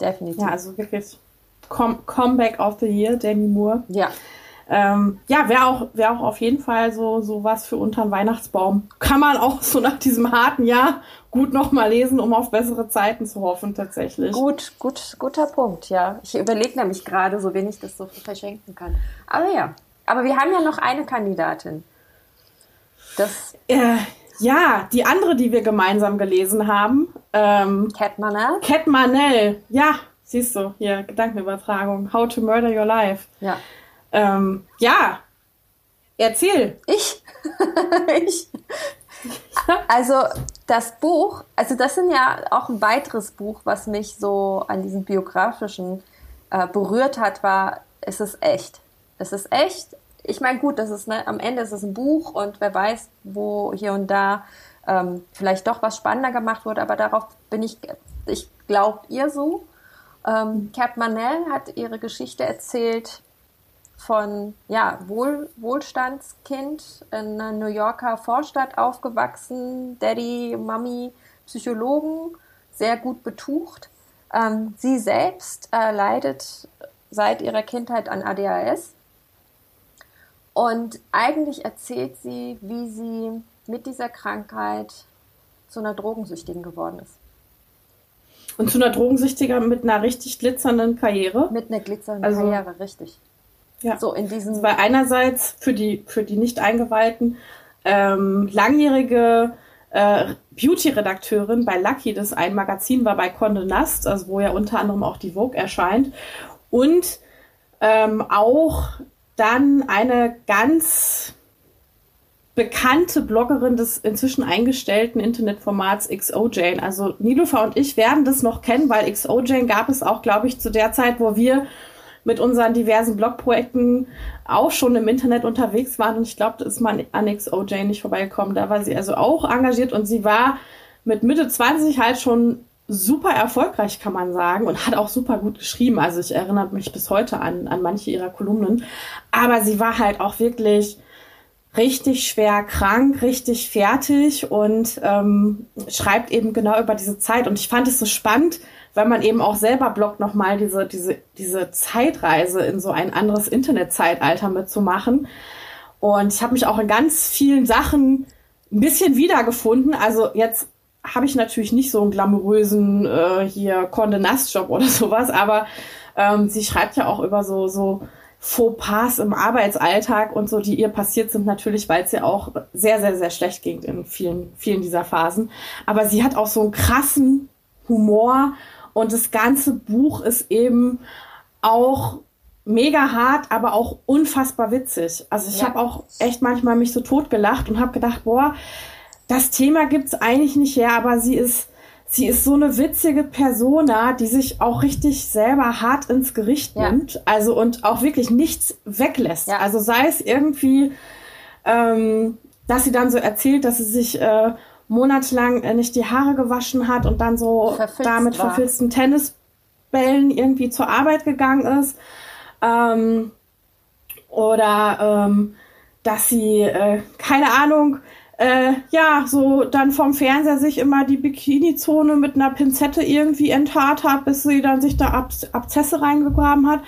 Definitiv. Ja, also wirklich Comeback of the Year, Demi Moore. Ja, ähm, ja, wäre auch, wär auch auf jeden Fall so, so was für unterm Weihnachtsbaum. Kann man auch so nach diesem harten Jahr gut nochmal lesen, um auf bessere Zeiten zu hoffen, tatsächlich. Gut, gut, guter Punkt, ja. Ich überlege nämlich gerade, so wenig das so verschenken kann. Aber ja, aber wir haben ja noch eine Kandidatin. Das. Äh, ja, die andere, die wir gemeinsam gelesen haben. Ähm, Cat Manel. Cat Manel, ja, siehst du, hier, Gedankenübertragung. How to Murder Your Life. Ja. Ähm, ja, erzähl. Ich? *laughs* ich? Also das Buch, also das sind ja auch ein weiteres Buch, was mich so an diesem biografischen äh, berührt hat, war, es ist echt. Es ist echt. Ich meine, gut, das ist ne, am Ende ist es ein Buch und wer weiß, wo hier und da ähm, vielleicht doch was spannender gemacht wurde, aber darauf bin ich, ich glaube ihr so. Ähm, Cap Manel hat ihre Geschichte erzählt, von ja, Wohl, Wohlstandskind in einer New Yorker Vorstadt aufgewachsen, Daddy, Mami, Psychologen, sehr gut betucht. Ähm, sie selbst äh, leidet seit ihrer Kindheit an ADHS. Und eigentlich erzählt sie, wie sie mit dieser Krankheit zu einer Drogensüchtigen geworden ist. Und zu einer Drogensüchtigen mit einer richtig glitzernden Karriere? Mit einer glitzernden also, Karriere, richtig. Ja. So in diesem. Weil einerseits für die, für die Nicht-Eingeweihten ähm, langjährige äh, Beauty-Redakteurin bei Lucky, das ein Magazin war bei Condé Nast, also wo ja unter anderem auch die Vogue erscheint. Und ähm, auch dann eine ganz bekannte Bloggerin des inzwischen eingestellten Internetformats XOJane. Also Nilufa und ich werden das noch kennen, weil XOJane gab es auch, glaube ich, zu der Zeit, wo wir mit unseren diversen Blogprojekten auch schon im Internet unterwegs waren. Und ich glaube, da ist mal Annex OJ nicht vorbeigekommen. Da war sie also auch engagiert und sie war mit Mitte 20 halt schon super erfolgreich, kann man sagen, und hat auch super gut geschrieben. Also ich erinnere mich bis heute an, an manche ihrer Kolumnen. Aber sie war halt auch wirklich richtig schwer krank, richtig fertig und ähm, schreibt eben genau über diese Zeit. Und ich fand es so spannend, weil man eben auch selber bloggt, nochmal diese, diese, diese Zeitreise in so ein anderes Internetzeitalter mitzumachen. Und ich habe mich auch in ganz vielen Sachen ein bisschen wiedergefunden. Also jetzt habe ich natürlich nicht so einen glamourösen äh, hier Conde Nast Job oder *laughs* sowas, aber ähm, sie schreibt ja auch über so so Fauxpas im Arbeitsalltag und so, die ihr passiert sind, natürlich, weil es ihr auch sehr, sehr, sehr schlecht ging in vielen, vielen dieser Phasen. Aber sie hat auch so einen krassen Humor und das ganze Buch ist eben auch mega hart, aber auch unfassbar witzig. Also ich ja. habe auch echt manchmal mich so tot gelacht und habe gedacht, boah, das Thema gibt's eigentlich nicht her, aber sie ist, sie ist so eine witzige Persona, die sich auch richtig selber hart ins Gericht ja. nimmt. Also und auch wirklich nichts weglässt. Ja. Also sei es irgendwie, ähm, dass sie dann so erzählt, dass sie sich äh, monatelang äh, nicht die Haare gewaschen hat und dann so Verfilzt da mit war. verfilzten Tennisbällen irgendwie zur Arbeit gegangen ist. Ähm, oder ähm, dass sie, äh, keine Ahnung, äh, ja, so dann vom Fernseher sich immer die Bikini-Zone mit einer Pinzette irgendwie enthaart hat, bis sie dann sich da Ab Abzesse reingegraben hat.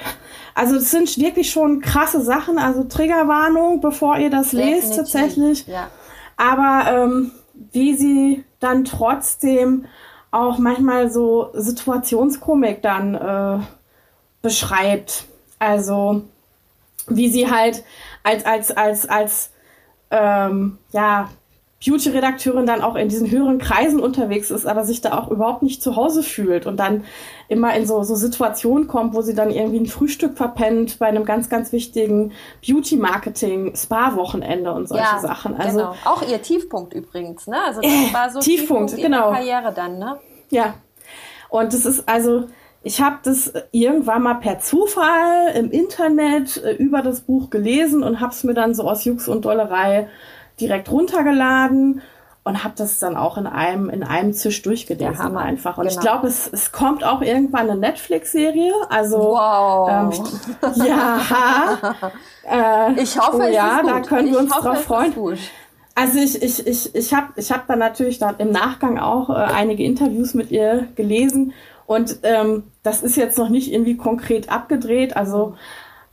Also es sind wirklich schon krasse Sachen, also Triggerwarnung, bevor ihr das Definitiv. lest tatsächlich. Ja. Aber ähm, wie sie dann trotzdem auch manchmal so Situationskomik dann äh, beschreibt. Also wie sie halt als als als als ähm, ja Beauty-Redakteurin dann auch in diesen höheren Kreisen unterwegs ist, aber sich da auch überhaupt nicht zu Hause fühlt und dann immer in so, so Situationen kommt, wo sie dann irgendwie ein Frühstück verpennt bei einem ganz, ganz wichtigen Beauty-Marketing, Spa-Wochenende und solche ja, Sachen. Also, genau. Auch ihr Tiefpunkt übrigens, ne? Also das äh, war so Tiefpunkt, Tiefpunkt genau. Karriere dann, ne? Ja. Und das ist also, ich habe das irgendwann mal per Zufall im Internet äh, über das Buch gelesen und habe es mir dann so aus Jux und Dollerei direkt runtergeladen und habe das dann auch in einem in einem Zisch durchgelesen ja, einfach. Und genau. ich glaube, es, es kommt auch irgendwann eine Netflix-Serie. Also wow. ähm, ja, *laughs* äh, ich hoffe, oh, es ja, da können wir uns hoffe, drauf freuen. Also ich ich ich ich habe ich habe dann natürlich dann im Nachgang auch äh, einige Interviews mit ihr gelesen und ähm, das ist jetzt noch nicht irgendwie konkret abgedreht. Also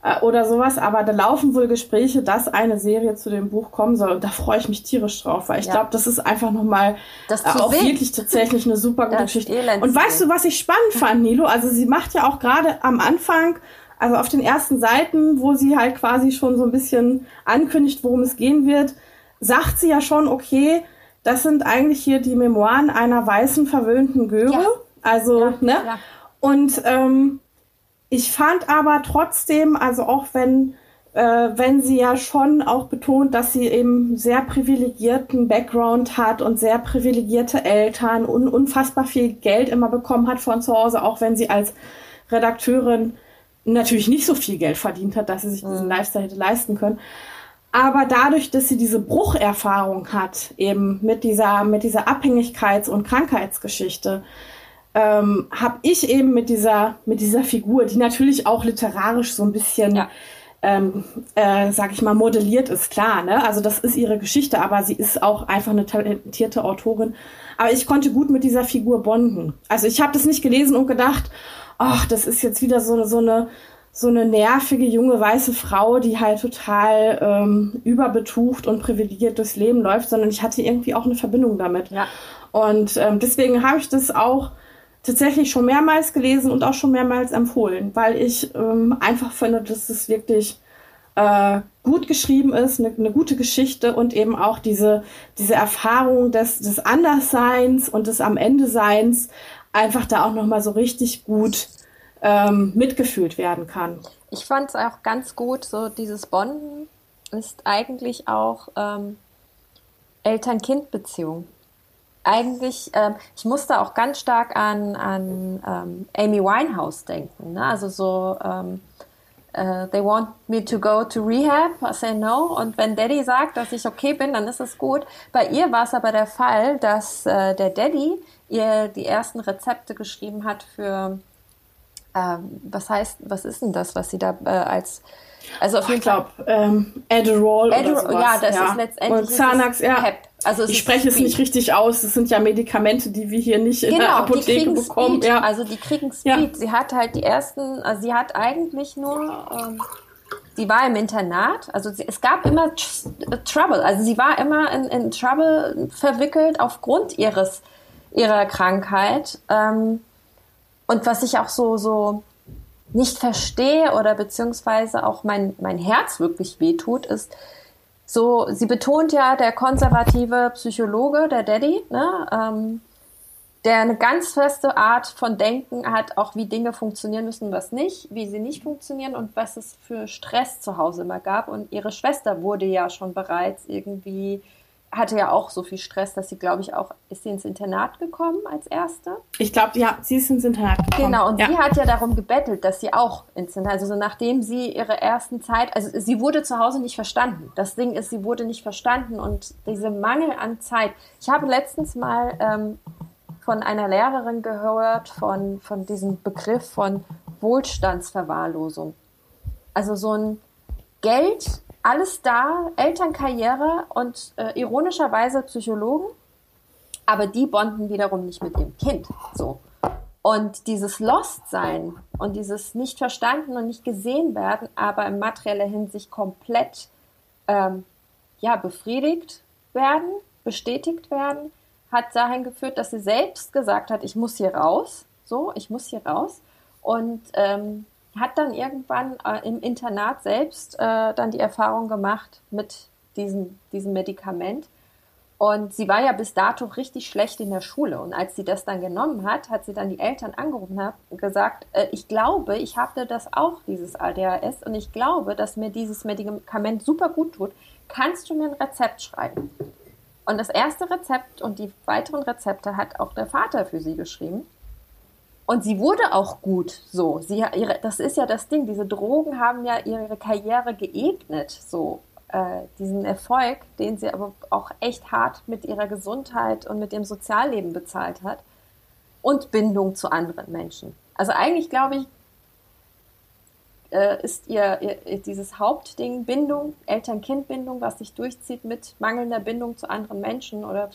äh, oder sowas, aber da laufen wohl Gespräche, dass eine Serie zu dem Buch kommen soll und da freue ich mich tierisch drauf, weil ich ja. glaube, das ist einfach nochmal äh, auch sehen. wirklich tatsächlich eine super gute Geschichte. Und weißt du, was ich spannend fand, Nilo? Also sie macht ja auch gerade am Anfang also auf den ersten Seiten, wo sie halt quasi schon so ein bisschen ankündigt, worum es gehen wird, sagt sie ja schon, okay, das sind eigentlich hier die Memoiren einer weißen, verwöhnten Göre. Ja. Also, ja, ne? Ja. Und ähm, ich fand aber trotzdem, also auch wenn, äh, wenn sie ja schon auch betont, dass sie eben sehr privilegierten Background hat und sehr privilegierte Eltern und unfassbar viel Geld immer bekommen hat von zu Hause, auch wenn sie als Redakteurin natürlich nicht so viel Geld verdient hat, dass sie sich diesen mhm. Lifestyle hätte leisten können. Aber dadurch, dass sie diese Brucherfahrung hat, eben mit dieser, mit dieser Abhängigkeits- und Krankheitsgeschichte, ähm, habe ich eben mit dieser, mit dieser Figur, die natürlich auch literarisch so ein bisschen, ja. ähm, äh, sag ich mal, modelliert ist, klar, ne? Also das ist ihre Geschichte, aber sie ist auch einfach eine talentierte Autorin. Aber ich konnte gut mit dieser Figur bonden. Also ich habe das nicht gelesen und gedacht, ach, das ist jetzt wieder so, so eine so eine nervige junge weiße Frau, die halt total ähm, überbetucht und privilegiert durchs Leben läuft, sondern ich hatte irgendwie auch eine Verbindung damit. Ja. Und ähm, deswegen habe ich das auch tatsächlich schon mehrmals gelesen und auch schon mehrmals empfohlen, weil ich ähm, einfach finde, dass es wirklich äh, gut geschrieben ist, eine, eine gute Geschichte und eben auch diese, diese Erfahrung des, des Andersseins und des Am Ende Seins einfach da auch nochmal so richtig gut ähm, mitgefühlt werden kann. Ich fand es auch ganz gut, so dieses Bonden ist eigentlich auch ähm, Eltern-Kind-Beziehung eigentlich, ähm, ich musste auch ganz stark an, an ähm, Amy Winehouse denken. Ne? Also so, ähm, uh, they want me to go to rehab. I say no. Und wenn Daddy sagt, dass ich okay bin, dann ist es gut. Bei ihr war es aber der Fall, dass äh, der Daddy ihr die ersten Rezepte geschrieben hat für, äh, was heißt, was ist denn das, was sie da äh, als also auf jeden. Ich glaube, ähm, Adderall, Adderall oder sowas. Ja, das ja. ist letztendlich Und Xanax, ja. Pep. Also ich spreche es nicht richtig aus. Das sind ja Medikamente, die wir hier nicht in genau, der Apotheke bekommen. Ja. Also die kriegen Speed. Ja. Sie hat halt die ersten, also sie hat eigentlich nur, ähm, sie war im Internat. Also sie, es gab immer Trouble. Also sie war immer in, in Trouble verwickelt aufgrund ihres ihrer Krankheit. Ähm, und was ich auch so so nicht verstehe oder beziehungsweise auch mein mein Herz wirklich wehtut, ist so, sie betont ja, der konservative Psychologe, der Daddy, ne, ähm, der eine ganz feste Art von Denken hat, auch wie Dinge funktionieren müssen, was nicht, wie sie nicht funktionieren und was es für Stress zu Hause immer gab. Und ihre Schwester wurde ja schon bereits irgendwie hatte ja auch so viel Stress, dass sie, glaube ich, auch, ist sie ins Internat gekommen als Erste? Ich glaube, ja, sie ist ins Internat gekommen. Genau, und ja. sie hat ja darum gebettelt, dass sie auch ins Internat, also so nachdem sie ihre ersten Zeit, also sie wurde zu Hause nicht verstanden. Das Ding ist, sie wurde nicht verstanden und diese Mangel an Zeit. Ich habe letztens mal ähm, von einer Lehrerin gehört, von, von diesem Begriff von Wohlstandsverwahrlosung. Also so ein Geld alles da, Elternkarriere und äh, ironischerweise Psychologen, aber die bonden wiederum nicht mit ihrem Kind. So. Und dieses Lost-Sein und dieses nicht verstanden und nicht gesehen werden, aber in materieller Hinsicht komplett ähm, ja, befriedigt werden, bestätigt werden, hat dahin geführt, dass sie selbst gesagt hat, ich muss hier raus, so, ich muss hier raus. Und ähm, hat dann irgendwann äh, im Internat selbst äh, dann die Erfahrung gemacht mit diesem, diesem Medikament. Und sie war ja bis dato richtig schlecht in der Schule. Und als sie das dann genommen hat, hat sie dann die Eltern angerufen und gesagt, äh, ich glaube, ich habe das auch, dieses ADHS, und ich glaube, dass mir dieses Medikament super gut tut. Kannst du mir ein Rezept schreiben? Und das erste Rezept und die weiteren Rezepte hat auch der Vater für sie geschrieben. Und sie wurde auch gut so. Sie, ihre, das ist ja das Ding. Diese Drogen haben ja ihre Karriere geebnet, so äh, diesen Erfolg, den sie aber auch echt hart mit ihrer Gesundheit und mit dem Sozialleben bezahlt hat und Bindung zu anderen Menschen. Also eigentlich glaube ich, äh, ist ihr, ihr dieses Hauptding Bindung, Eltern-Kind-Bindung, was sich durchzieht mit mangelnder Bindung zu anderen Menschen oder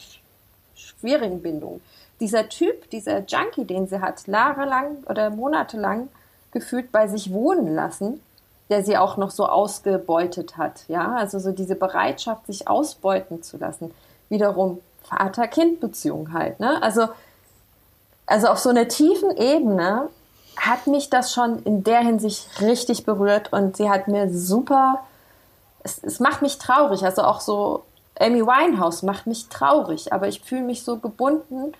schwierigen Bindungen dieser Typ, dieser Junkie, den sie hat, jahrelang oder monatelang gefühlt bei sich wohnen lassen, der sie auch noch so ausgebeutet hat. Ja, also so diese Bereitschaft, sich ausbeuten zu lassen. Wiederum Vater-Kind-Beziehung halt. Ne? Also, also auf so einer tiefen Ebene hat mich das schon in der Hinsicht richtig berührt und sie hat mir super, es, es macht mich traurig. Also auch so Amy Winehouse macht mich traurig, aber ich fühle mich so gebunden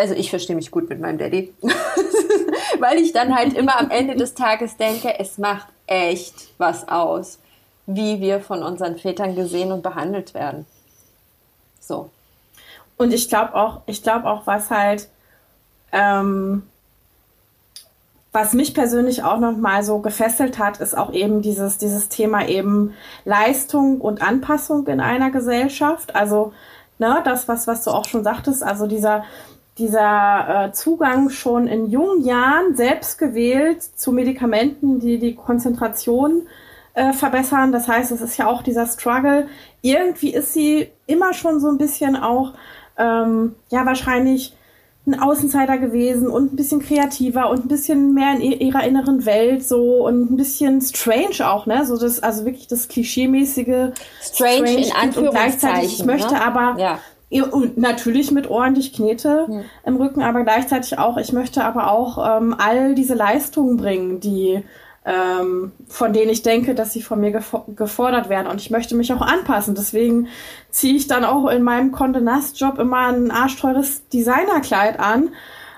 also ich verstehe mich gut mit meinem Daddy, *laughs* weil ich dann halt immer am Ende des Tages denke, es macht echt was aus, wie wir von unseren Vätern gesehen und behandelt werden. So. Und ich glaube auch, ich glaube auch, was halt, ähm, was mich persönlich auch noch mal so gefesselt hat, ist auch eben dieses, dieses Thema eben Leistung und Anpassung in einer Gesellschaft. Also, ne, das, was, was du auch schon sagtest, also dieser, dieser äh, Zugang schon in jungen Jahren selbst gewählt zu Medikamenten, die die Konzentration äh, verbessern. Das heißt, es ist ja auch dieser Struggle. Irgendwie ist sie immer schon so ein bisschen auch, ähm, ja, wahrscheinlich ein Außenseiter gewesen und ein bisschen kreativer und ein bisschen mehr in ihrer inneren Welt so und ein bisschen strange auch, ne? So das, also wirklich das klischeemäßige strange, strange in Anführungszeichen. Und gleichzeitig, ich möchte ne? aber ja. Und natürlich mit ordentlich Knete ja. im Rücken, aber gleichzeitig auch, ich möchte aber auch ähm, all diese Leistungen bringen, die ähm, von denen ich denke, dass sie von mir gefo gefordert werden. Und ich möchte mich auch anpassen. Deswegen ziehe ich dann auch in meinem Conde Nast Job immer ein arschteures Designerkleid an.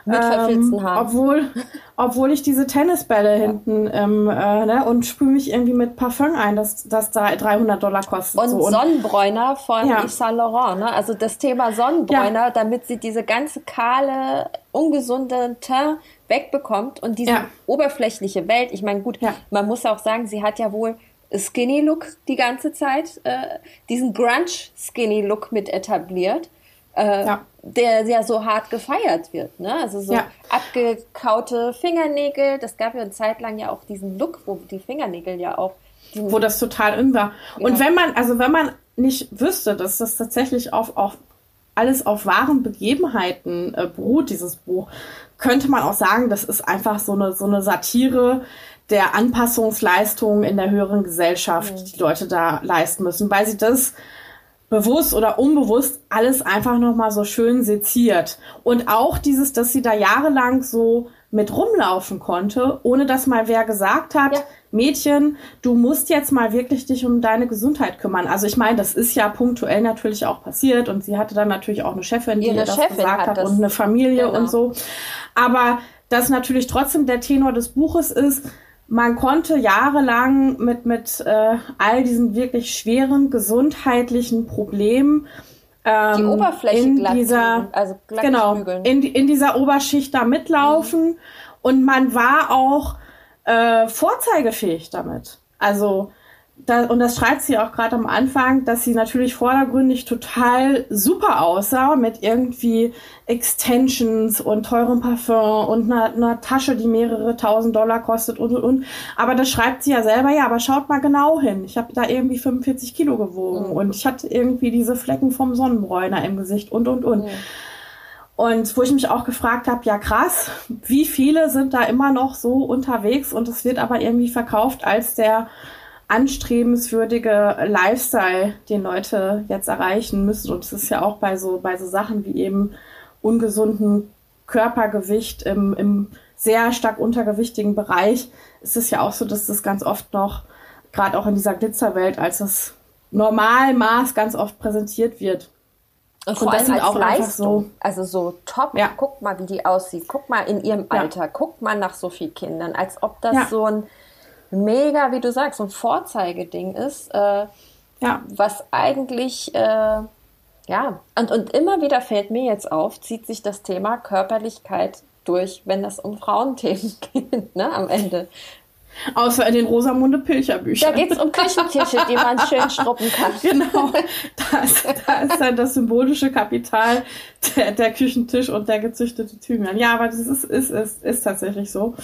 Mit ähm, Haaren. Obwohl, *laughs* obwohl ich diese Tennisbälle ja. hinten ähm, äh, ne, und sprühe mich irgendwie mit Parfum ein, das, das da 300 Dollar kostet. Und, so. und Sonnenbräuner von ja. Yves Saint Laurent. Ne? Also das Thema Sonnenbräuner, ja. damit sie diese ganze kahle, ungesunde Teint wegbekommt und diese oberflächliche Welt. Ich meine, gut, man muss auch sagen, sie hat ja wohl Skinny Look die ganze Zeit, äh, diesen Grunge Skinny Look mit etabliert. Äh, ja. der ja so hart gefeiert wird. Ne? Also so ja. abgekaute Fingernägel. Das gab ja eine Zeit lang ja auch diesen Look, wo die Fingernägel ja auch. Wo das total in war. Ja. Und wenn man, also wenn man nicht wüsste, dass das tatsächlich auf, auf alles auf wahren Begebenheiten äh, beruht, dieses Buch, könnte man auch sagen, das ist einfach so eine, so eine Satire der Anpassungsleistungen in der höheren Gesellschaft, mhm. die Leute da leisten müssen, weil sie das bewusst oder unbewusst alles einfach nochmal so schön seziert. Und auch dieses, dass sie da jahrelang so mit rumlaufen konnte, ohne dass mal wer gesagt hat, ja. Mädchen, du musst jetzt mal wirklich dich um deine Gesundheit kümmern. Also ich meine, das ist ja punktuell natürlich auch passiert und sie hatte dann natürlich auch eine Chefin, die ihr das Chefin gesagt hat, hat und eine Familie genau. und so. Aber dass natürlich trotzdem der Tenor des Buches ist, man konnte jahrelang mit, mit äh, all diesen wirklich schweren gesundheitlichen Problemen ähm, die Oberfläche in glatt dieser, also glatt genau, in, in dieser Oberschicht da mitlaufen mhm. und man war auch äh, vorzeigefähig damit. Also da, und das schreibt sie auch gerade am Anfang, dass sie natürlich vordergründig total super aussah mit irgendwie Extensions und teurem Parfum und einer, einer Tasche, die mehrere tausend Dollar kostet und und und. Aber das schreibt sie ja selber, ja, aber schaut mal genau hin. Ich habe da irgendwie 45 Kilo gewogen mhm. und ich hatte irgendwie diese Flecken vom Sonnenbräuner im Gesicht und und und. Mhm. Und wo ich mich auch gefragt habe, ja krass, wie viele sind da immer noch so unterwegs und es wird aber irgendwie verkauft als der anstrebenswürdige Lifestyle, den Leute jetzt erreichen müssen. Und es ist ja auch bei so, bei so Sachen wie eben ungesunden Körpergewicht im, im sehr stark untergewichtigen Bereich, ist es ja auch so, dass das ganz oft noch, gerade auch in dieser Glitzerwelt, als das Normalmaß ganz oft präsentiert wird. Und, und das sind auch Leistung. so. Also so top, ja. guck mal, wie die aussieht. Guck mal in ihrem Alter, ja. guck mal nach so vielen Kindern, als ob das ja. so ein mega, wie du sagst, so ein Vorzeigeding ist, äh, ja. was eigentlich, äh, ja, und, und immer wieder fällt mir jetzt auf, zieht sich das Thema Körperlichkeit durch, wenn es um Frauenthemen *laughs* geht, ne, am Ende. Außer in den Rosamunde Pilcher Büchern. Da geht es um Küchentische, die man schön struppen kann. *laughs* Genau. Da ist, da ist dann das symbolische Kapital der, der Küchentisch und der gezüchtete Thymian. Ja, aber das ist, ist, ist, ist tatsächlich so.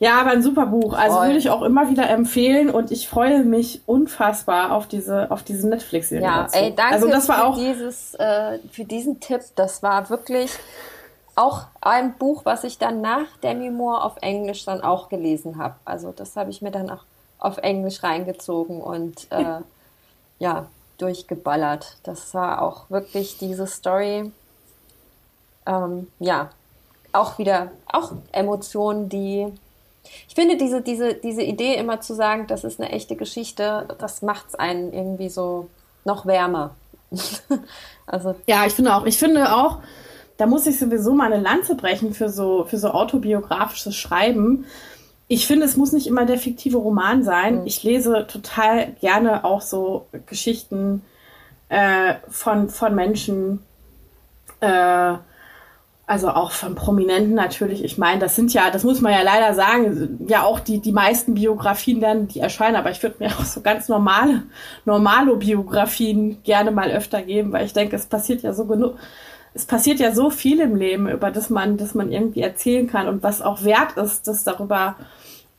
Ja, aber ein super Buch. Also Voll. würde ich auch immer wieder empfehlen und ich freue mich unfassbar auf diese, auf diese Netflix-Serie. Ja, dazu. ey, danke also das war für, auch dieses, äh, für diesen Tipp. Das war wirklich auch ein Buch, was ich dann nach Demi Moore auf Englisch dann auch gelesen habe. Also das habe ich mir dann auch auf Englisch reingezogen und äh, *laughs* ja, durchgeballert. Das war auch wirklich diese Story. Ähm, ja, auch wieder, auch Emotionen, die ich finde diese, diese, diese Idee immer zu sagen, das ist eine echte Geschichte, das macht es einen irgendwie so noch wärmer. *laughs* also ja, ich finde auch, ich finde auch, da muss ich sowieso mal eine Lanze brechen für so, für so autobiografisches Schreiben. Ich finde, es muss nicht immer der fiktive Roman sein. Mhm. Ich lese total gerne auch so Geschichten äh, von, von Menschen, äh, also auch von Prominenten natürlich. Ich meine, das sind ja, das muss man ja leider sagen, ja auch die, die meisten Biografien dann, die erscheinen, aber ich würde mir auch so ganz normale, normale Biografien gerne mal öfter geben, weil ich denke, es passiert ja so genug, es passiert ja so viel im Leben, über das man, das man irgendwie erzählen kann und was auch wert ist, dass darüber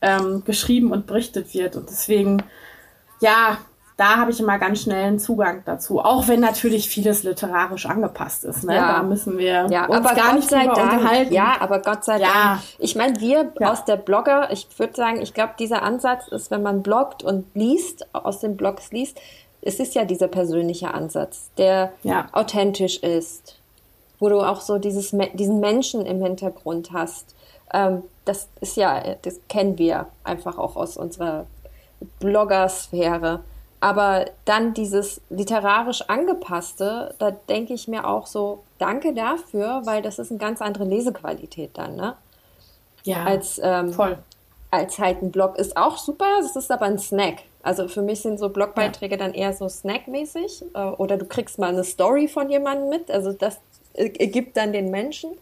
ähm, geschrieben und berichtet wird. Und deswegen, ja, da habe ich immer ganz schnell einen Zugang dazu. Auch wenn natürlich vieles literarisch angepasst ist. Ne? Ja. Da müssen wir ja, uns gar Gott nicht drüber Dank, unterhalten. Ja, aber Gott sei ja. Dank. Ich meine, wir ja. aus der Blogger, ich würde sagen, ich glaube, dieser Ansatz ist, wenn man bloggt und liest, aus den Blogs liest, es ist ja dieser persönliche Ansatz, der authentisch ist, wo du auch so dieses, diesen Menschen im Hintergrund hast. Ähm, das ist ja, das kennen wir einfach auch aus unserer Bloggersphäre aber dann dieses literarisch angepasste, da denke ich mir auch so, danke dafür, weil das ist eine ganz andere Lesequalität dann, ne? Ja, als, ähm, voll. Als halt ein Blog ist auch super, es ist aber ein Snack. Also für mich sind so Blogbeiträge ja. dann eher so snackmäßig äh, oder du kriegst mal eine Story von jemandem mit, also das ergibt dann den Menschen.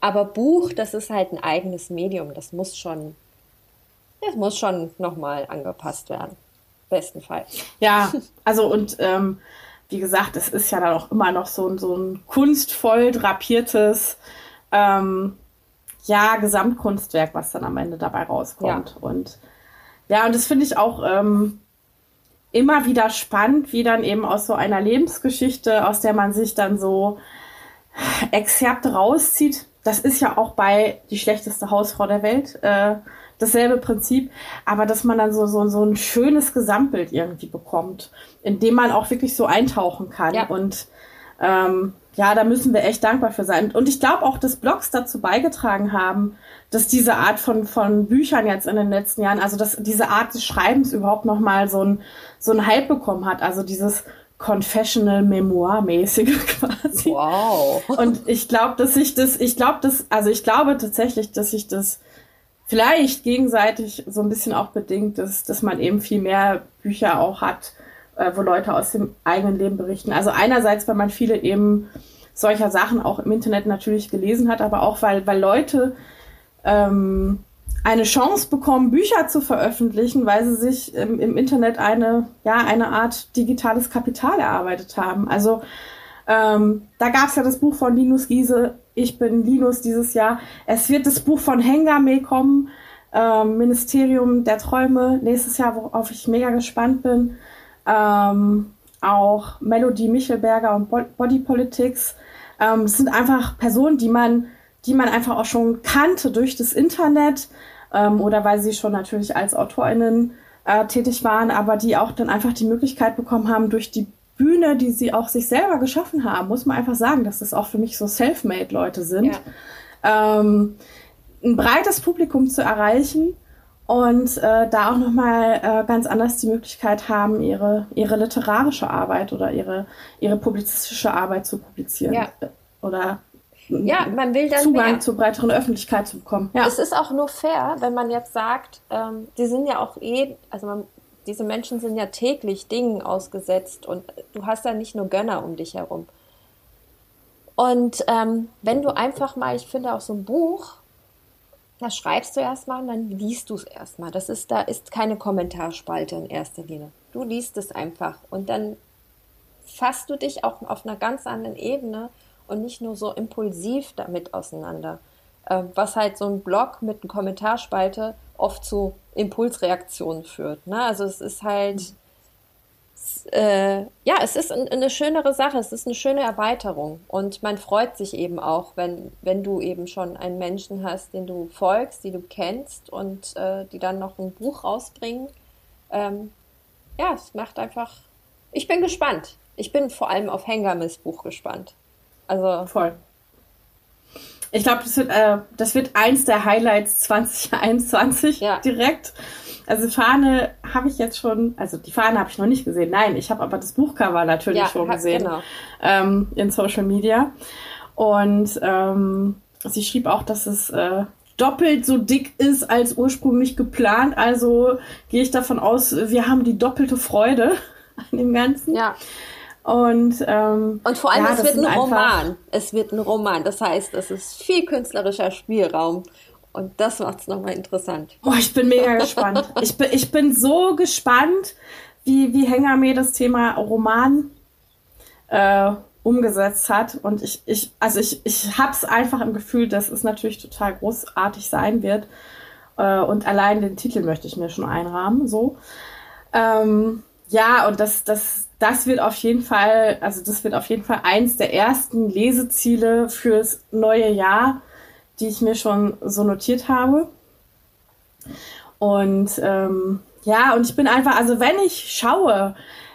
Aber Buch, das ist halt ein eigenes Medium, das muss schon, das muss schon nochmal angepasst werden bestenfalls. Ja, also und ähm, wie gesagt, es ist ja dann auch immer noch so, so ein kunstvoll drapiertes ähm, ja, Gesamtkunstwerk, was dann am Ende dabei rauskommt. Ja. Und ja, und das finde ich auch ähm, immer wieder spannend, wie dann eben aus so einer Lebensgeschichte, aus der man sich dann so Exzerpte rauszieht. Das ist ja auch bei die schlechteste Hausfrau der Welt äh, dasselbe Prinzip, aber dass man dann so, so, so ein schönes Gesamtbild irgendwie bekommt, in dem man auch wirklich so eintauchen kann. Ja. Und ähm, ja, da müssen wir echt dankbar für sein. Und ich glaube auch, dass Blogs dazu beigetragen haben, dass diese Art von, von Büchern jetzt in den letzten Jahren, also dass diese Art des Schreibens überhaupt nochmal so ein, so ein Hype bekommen hat. Also dieses Confessional Memoir mäßige *laughs* quasi. Wow. Und ich glaube, dass ich das, ich glaube, dass, also ich glaube tatsächlich, dass ich das vielleicht gegenseitig so ein bisschen auch bedingt ist, dass man eben viel mehr Bücher auch hat, äh, wo Leute aus dem eigenen Leben berichten. Also einerseits, weil man viele eben solcher Sachen auch im Internet natürlich gelesen hat, aber auch weil, weil Leute ähm, eine Chance bekommen, Bücher zu veröffentlichen, weil sie sich im, im Internet eine, ja, eine Art digitales Kapital erarbeitet haben. Also ähm, da gab es ja das Buch von Linus Giese, Ich bin Linus dieses Jahr. Es wird das Buch von Hengame kommen, ähm, Ministerium der Träume, nächstes Jahr, worauf ich mega gespannt bin. Ähm, auch Melody Michelberger und Body Politics. Ähm, es sind einfach Personen, die man, die man einfach auch schon kannte durch das Internet ähm, oder weil sie schon natürlich als AutorInnen äh, tätig waren, aber die auch dann einfach die Möglichkeit bekommen haben, durch die Bühne, die sie auch sich selber geschaffen haben, muss man einfach sagen, dass das auch für mich so Selfmade-Leute sind. Ja. Ähm, ein breites Publikum zu erreichen und äh, da auch nochmal äh, ganz anders die Möglichkeit haben, ihre, ihre literarische Arbeit oder ihre, ihre publizistische Arbeit zu publizieren. Ja. Oder ja, man will dann Zugang mehr. zur breiteren Öffentlichkeit zu bekommen. Ja. Es ist auch nur fair, wenn man jetzt sagt, ähm, die sind ja auch eh, also man diese Menschen sind ja täglich Dingen ausgesetzt und du hast ja nicht nur Gönner um dich herum. Und ähm, wenn du einfach mal, ich finde auch so ein Buch, da schreibst du erstmal und dann liest du es erstmal. Das ist, da ist keine Kommentarspalte in erster Linie. Du liest es einfach und dann fasst du dich auch auf einer ganz anderen Ebene und nicht nur so impulsiv damit auseinander. Äh, was halt so ein Blog mit einer Kommentarspalte oft zu Impulsreaktionen führt. Ne? Also es ist halt, äh, ja, es ist eine schönere Sache, es ist eine schöne Erweiterung und man freut sich eben auch, wenn, wenn du eben schon einen Menschen hast, den du folgst, die du kennst und äh, die dann noch ein Buch rausbringen. Ähm, ja, es macht einfach, ich bin gespannt. Ich bin vor allem auf Hengamis Buch gespannt. Also voll. Ich glaube, das wird, äh, das wird eins der Highlights 2021 ja. direkt. Also Fahne habe ich jetzt schon, also die Fahne habe ich noch nicht gesehen. Nein, ich habe aber das Buchcover natürlich ja, schon gesehen genau. ähm, in Social Media. Und ähm, sie schrieb auch, dass es äh, doppelt so dick ist als ursprünglich geplant. Also gehe ich davon aus, wir haben die doppelte Freude an dem Ganzen. Ja. Und, ähm, und vor allem, ja, es wird ein Roman. Es wird ein Roman. Das heißt, es ist viel künstlerischer Spielraum. Und das macht es nochmal interessant. Boah, ich bin mega gespannt. *laughs* Ich bin, ich bin so gespannt, wie, wie Hengame das Thema Roman äh, umgesetzt hat. Und ich, ich, also ich, ich habe es einfach im Gefühl, dass es natürlich total großartig sein wird. Äh, und allein den Titel möchte ich mir schon einrahmen. So. Ähm, ja, und das, das, das wird auf jeden Fall, also das wird auf jeden Fall eins der ersten Leseziele fürs neue Jahr, die ich mir schon so notiert habe. Und ähm, ja, und ich bin einfach, also wenn ich schaue,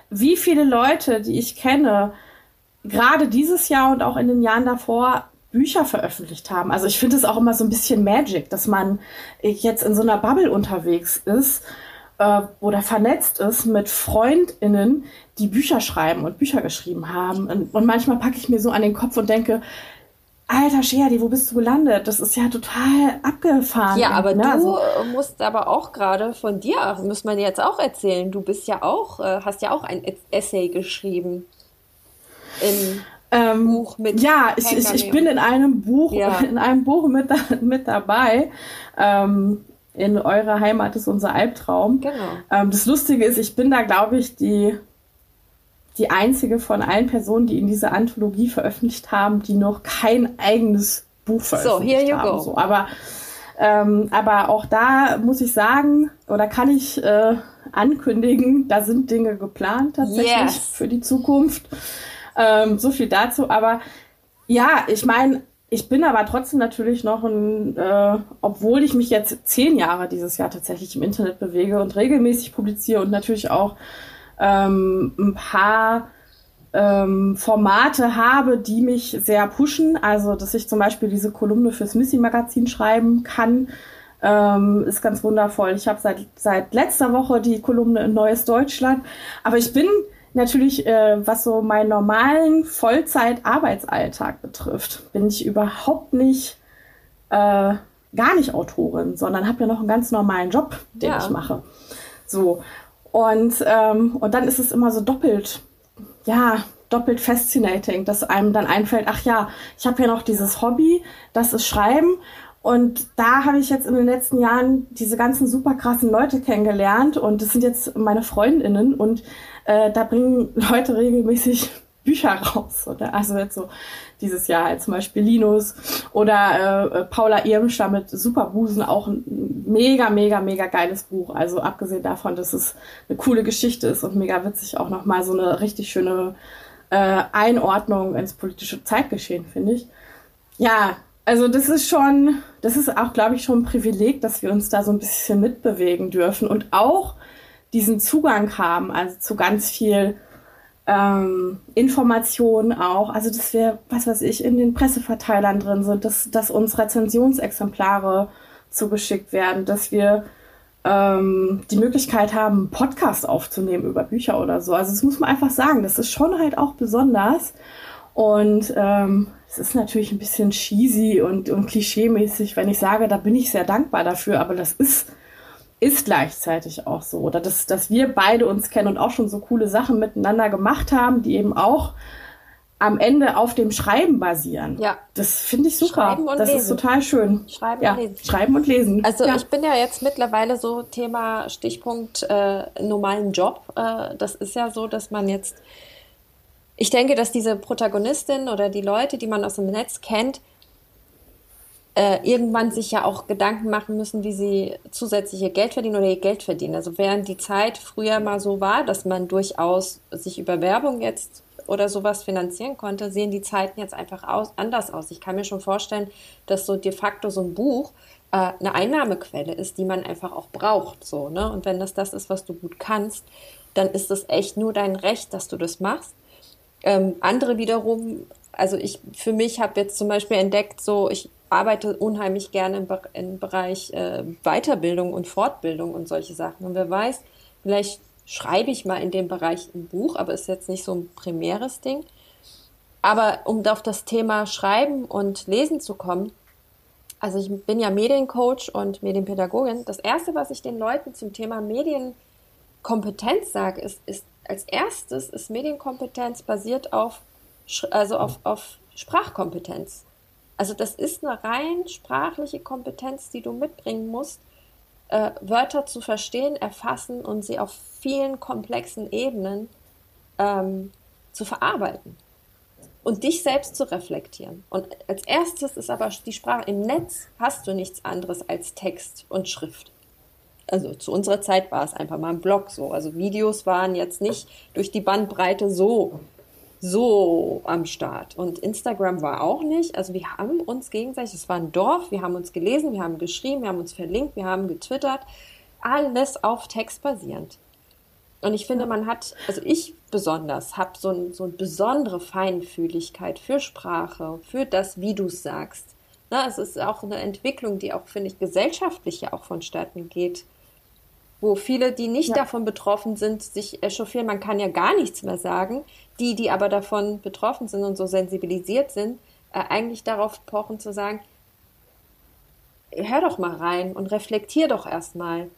wie viele Leute, die ich kenne, gerade dieses Jahr und auch in den Jahren davor Bücher veröffentlicht haben. Also ich finde es auch immer so ein bisschen Magic, dass man jetzt in so einer Bubble unterwegs ist äh, oder vernetzt ist mit FreundInnen, die Bücher schreiben und Bücher geschrieben haben. Und, und manchmal packe ich mir so an den Kopf und denke, Alter Scherdi, wo bist du gelandet? Das ist ja total abgefahren. Ja, aber ne? du also, musst aber auch gerade von dir, muss man jetzt auch erzählen, du bist ja auch, äh, hast ja auch ein Essay geschrieben. Im ähm, Buch mit. Ja, ich, ich, ich bin in einem Buch, ja. *laughs* in einem Buch mit, *laughs* mit dabei. Ähm, in eurer Heimat ist unser Albtraum. Genau. Ähm, das Lustige ist, ich bin da, glaube ich, die die einzige von allen Personen, die in dieser Anthologie veröffentlicht haben, die noch kein eigenes Buch veröffentlicht so, here you haben. Go. So, aber, ähm, aber auch da muss ich sagen, oder kann ich äh, ankündigen, da sind Dinge geplant tatsächlich yes. für die Zukunft. Ähm, so viel dazu. Aber ja, ich meine, ich bin aber trotzdem natürlich noch ein, äh, obwohl ich mich jetzt zehn Jahre dieses Jahr tatsächlich im Internet bewege und regelmäßig publiziere und natürlich auch ähm, ein paar ähm, Formate habe, die mich sehr pushen. Also, dass ich zum Beispiel diese Kolumne fürs Missy-Magazin schreiben kann, ähm, ist ganz wundervoll. Ich habe seit, seit letzter Woche die Kolumne in Neues Deutschland. Aber ich bin natürlich, äh, was so meinen normalen Vollzeit-Arbeitsalltag betrifft, bin ich überhaupt nicht, äh, gar nicht Autorin, sondern habe ja noch einen ganz normalen Job, den ja. ich mache. So. Und, ähm, und dann ist es immer so doppelt, ja, doppelt fascinating, dass einem dann einfällt, ach ja, ich habe ja noch dieses Hobby, das ist Schreiben. Und da habe ich jetzt in den letzten Jahren diese ganzen super krassen Leute kennengelernt und das sind jetzt meine Freundinnen und äh, da bringen Leute regelmäßig *laughs* Bücher raus. Oder? Also jetzt so dieses Jahr halt zum Beispiel Linus oder äh, Paula Irmscher mit Superbusen, auch ein mega, mega, mega geiles Buch. Also abgesehen davon, dass es eine coole Geschichte ist und mega witzig, auch nochmal so eine richtig schöne äh, Einordnung ins politische Zeitgeschehen, finde ich. Ja, also das ist schon, das ist auch, glaube ich, schon ein Privileg, dass wir uns da so ein bisschen mitbewegen dürfen und auch diesen Zugang haben, also zu ganz viel ähm, Informationen auch, also dass wir, was weiß ich, in den Presseverteilern drin sind, dass, dass uns Rezensionsexemplare zugeschickt werden, dass wir ähm, die Möglichkeit haben, einen Podcast aufzunehmen über Bücher oder so. Also das muss man einfach sagen, das ist schon halt auch besonders. Und ähm, es ist natürlich ein bisschen cheesy und, und klischee-mäßig, wenn ich sage, da bin ich sehr dankbar dafür, aber das ist ist gleichzeitig auch so. Oder dass, dass wir beide uns kennen und auch schon so coole Sachen miteinander gemacht haben, die eben auch am Ende auf dem Schreiben basieren. Ja. Das finde ich super. Schreiben und das lesen. ist total schön. Schreiben ja. und lesen. Schreiben und lesen. Also ja. ich bin ja jetzt mittlerweile so Thema Stichpunkt äh, normalen Job. Äh, das ist ja so, dass man jetzt, ich denke, dass diese Protagonistin oder die Leute, die man aus dem Netz kennt, äh, irgendwann sich ja auch Gedanken machen müssen, wie sie zusätzliche Geld verdienen oder ihr Geld verdienen. Also während die Zeit früher mal so war, dass man durchaus sich über Werbung jetzt oder sowas finanzieren konnte, sehen die Zeiten jetzt einfach aus, anders aus. Ich kann mir schon vorstellen, dass so de facto so ein Buch äh, eine Einnahmequelle ist, die man einfach auch braucht. So, ne? Und wenn das das ist, was du gut kannst, dann ist es echt nur dein Recht, dass du das machst. Ähm, andere wiederum, also ich für mich habe jetzt zum Beispiel entdeckt, so ich arbeite unheimlich gerne im, im Bereich äh, Weiterbildung und Fortbildung und solche Sachen. Und wer weiß, vielleicht schreibe ich mal in dem Bereich ein Buch, aber ist jetzt nicht so ein primäres Ding. Aber um auf das Thema Schreiben und Lesen zu kommen, also ich bin ja Mediencoach und Medienpädagogin. Das Erste, was ich den Leuten zum Thema Medienkompetenz sage, ist, ist als erstes ist Medienkompetenz basiert auf, also auf, auf Sprachkompetenz. Also das ist eine rein sprachliche Kompetenz, die du mitbringen musst, äh, Wörter zu verstehen, erfassen und sie auf vielen komplexen Ebenen ähm, zu verarbeiten und dich selbst zu reflektieren. Und als erstes ist aber die Sprache. Im Netz hast du nichts anderes als Text und Schrift. Also zu unserer Zeit war es einfach mal ein Blog so. Also Videos waren jetzt nicht durch die Bandbreite so so am Start. Und Instagram war auch nicht. Also wir haben uns gegenseitig, es war ein Dorf, wir haben uns gelesen, wir haben geschrieben, wir haben uns verlinkt, wir haben getwittert. Alles auf Text basierend. Und ich finde, man hat, also ich besonders, habe so, ein, so eine besondere Feinfühligkeit für Sprache, für das, wie du es sagst. Na, es ist auch eine Entwicklung, die auch, finde ich, gesellschaftlich ja auch vonstatten geht wo viele, die nicht ja. davon betroffen sind, sich echauffieren. Man kann ja gar nichts mehr sagen. Die, die aber davon betroffen sind und so sensibilisiert sind, äh, eigentlich darauf pochen zu sagen, hör doch mal rein und reflektier doch erstmal,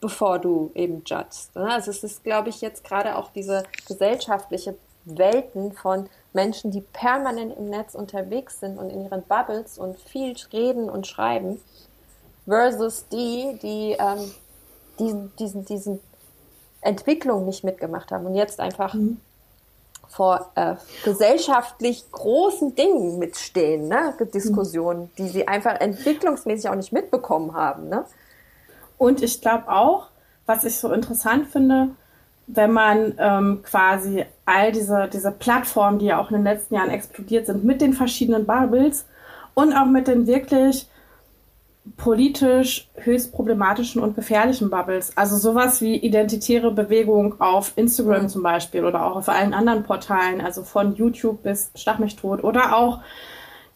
bevor du eben judgst. Ne? Also es ist, glaube ich, jetzt gerade auch diese gesellschaftliche Welten von Menschen, die permanent im Netz unterwegs sind und in ihren Bubbles und viel reden und schreiben, versus die, die ähm, diesen, diesen, diesen Entwicklung nicht mitgemacht haben und jetzt einfach mhm. vor äh, gesellschaftlich großen Dingen mitstehen, ne? Diskussionen, mhm. die sie einfach entwicklungsmäßig auch nicht mitbekommen haben. Ne? Und ich glaube auch, was ich so interessant finde, wenn man ähm, quasi all diese, diese Plattformen, die ja auch in den letzten Jahren explodiert sind, mit den verschiedenen Bubbles und auch mit den wirklich politisch höchst problematischen und gefährlichen Bubbles. Also sowas wie identitäre Bewegung auf Instagram mhm. zum Beispiel oder auch auf allen anderen Portalen, also von YouTube bis Stach mich tot oder auch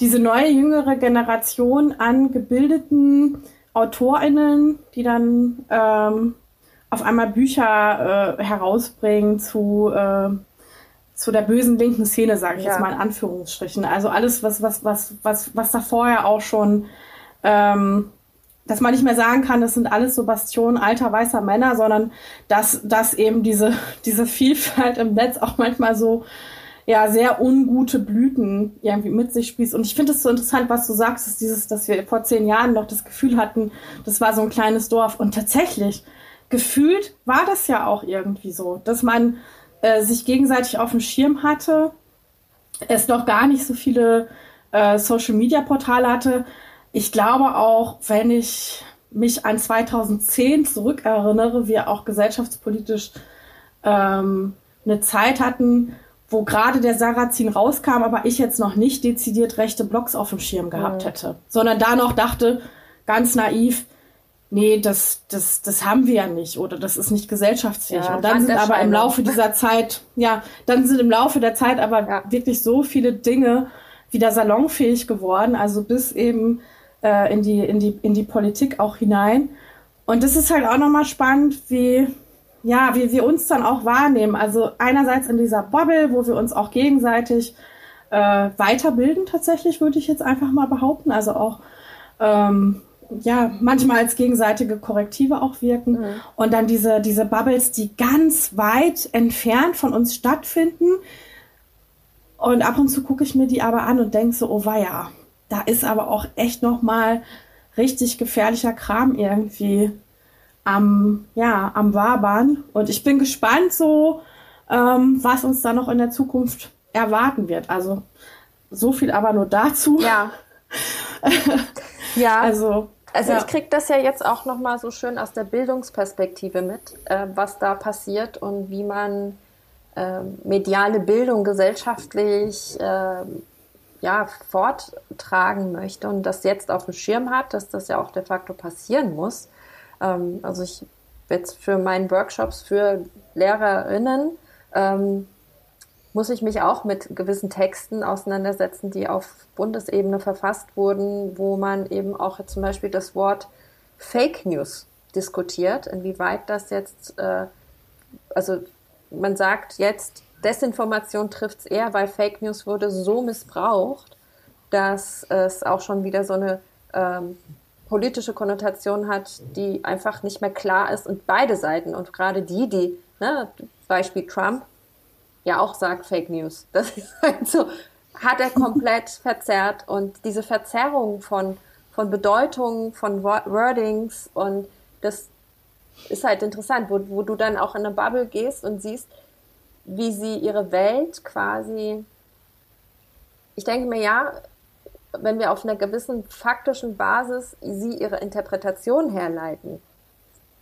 diese neue jüngere Generation an gebildeten AutorInnen, die dann ähm, auf einmal Bücher äh, herausbringen zu, äh, zu der bösen linken Szene, sage ich ja. jetzt mal in Anführungsstrichen. Also alles, was, was, was, was, was da vorher auch schon ähm, dass man nicht mehr sagen kann, das sind alles so Bastionen alter weißer Männer, sondern dass, dass eben diese, *laughs* diese Vielfalt im Netz auch manchmal so ja sehr ungute Blüten irgendwie mit sich spießt. Und ich finde es so interessant, was du sagst, ist dieses, dass wir vor zehn Jahren noch das Gefühl hatten, das war so ein kleines Dorf. Und tatsächlich, gefühlt war das ja auch irgendwie so, dass man äh, sich gegenseitig auf dem Schirm hatte, es noch gar nicht so viele äh, Social Media Portale hatte, ich glaube auch, wenn ich mich an 2010 zurückerinnere, wir auch gesellschaftspolitisch ähm, eine Zeit hatten, wo gerade der Sarrazin rauskam, aber ich jetzt noch nicht dezidiert rechte Blogs auf dem Schirm gehabt mhm. hätte, sondern da noch dachte, ganz naiv, nee, das, das, das haben wir ja nicht oder das ist nicht gesellschaftsfähig. Ja, und dann sind aber im Laufe dieser *laughs* Zeit, ja, dann sind im Laufe der Zeit aber ja. wirklich so viele Dinge wieder salonfähig geworden, also bis eben äh, in, die, in, die, in die Politik auch hinein. Und das ist halt auch nochmal spannend, wie, ja, wie wir uns dann auch wahrnehmen. Also einerseits in dieser Bubble, wo wir uns auch gegenseitig äh, weiterbilden, tatsächlich, würde ich jetzt einfach mal behaupten. Also auch ähm, ja, manchmal als gegenseitige Korrektive auch wirken. Mhm. Und dann diese, diese Bubbles, die ganz weit entfernt von uns stattfinden. Und ab und zu gucke ich mir die aber an und denke so, oh weia, da ist aber auch echt noch mal richtig gefährlicher Kram irgendwie am, ja, am Wabern. Und ich bin gespannt so, ähm, was uns da noch in der Zukunft erwarten wird. Also so viel aber nur dazu. Ja. *laughs* ja. Also, also ja. ich kriege das ja jetzt auch noch mal so schön aus der Bildungsperspektive mit, äh, was da passiert und wie man äh, mediale Bildung gesellschaftlich äh, ja, forttragen möchte und das jetzt auf dem Schirm hat, dass das ja auch de facto passieren muss. Ähm, also ich jetzt für meinen Workshops für Lehrerinnen ähm, muss ich mich auch mit gewissen Texten auseinandersetzen, die auf Bundesebene verfasst wurden, wo man eben auch zum Beispiel das Wort Fake News diskutiert, inwieweit das jetzt, äh, also man sagt jetzt, Desinformation trifft es eher, weil Fake News wurde so missbraucht, dass es auch schon wieder so eine ähm, politische Konnotation hat, die einfach nicht mehr klar ist und beide Seiten und gerade die, die, ne, Beispiel Trump, ja auch sagt Fake News. *laughs* Das ist halt so, hat er komplett *laughs* verzerrt und diese Verzerrung von, von Bedeutungen, von Wordings und das ist halt interessant, wo, wo du dann auch in eine Bubble gehst und siehst, wie sie ihre Welt quasi, ich denke mir ja, wenn wir auf einer gewissen faktischen Basis sie ihre Interpretation herleiten,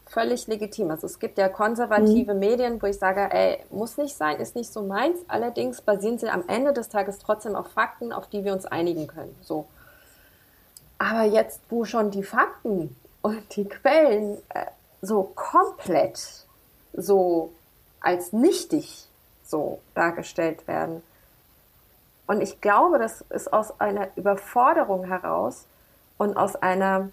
völlig legitim. Also es gibt ja konservative mhm. Medien, wo ich sage, ey, muss nicht sein, ist nicht so meins. Allerdings basieren sie am Ende des Tages trotzdem auf Fakten, auf die wir uns einigen können. So. Aber jetzt, wo schon die Fakten und die Quellen äh, so komplett so als nichtig so dargestellt werden. Und ich glaube, das ist aus einer Überforderung heraus und aus einer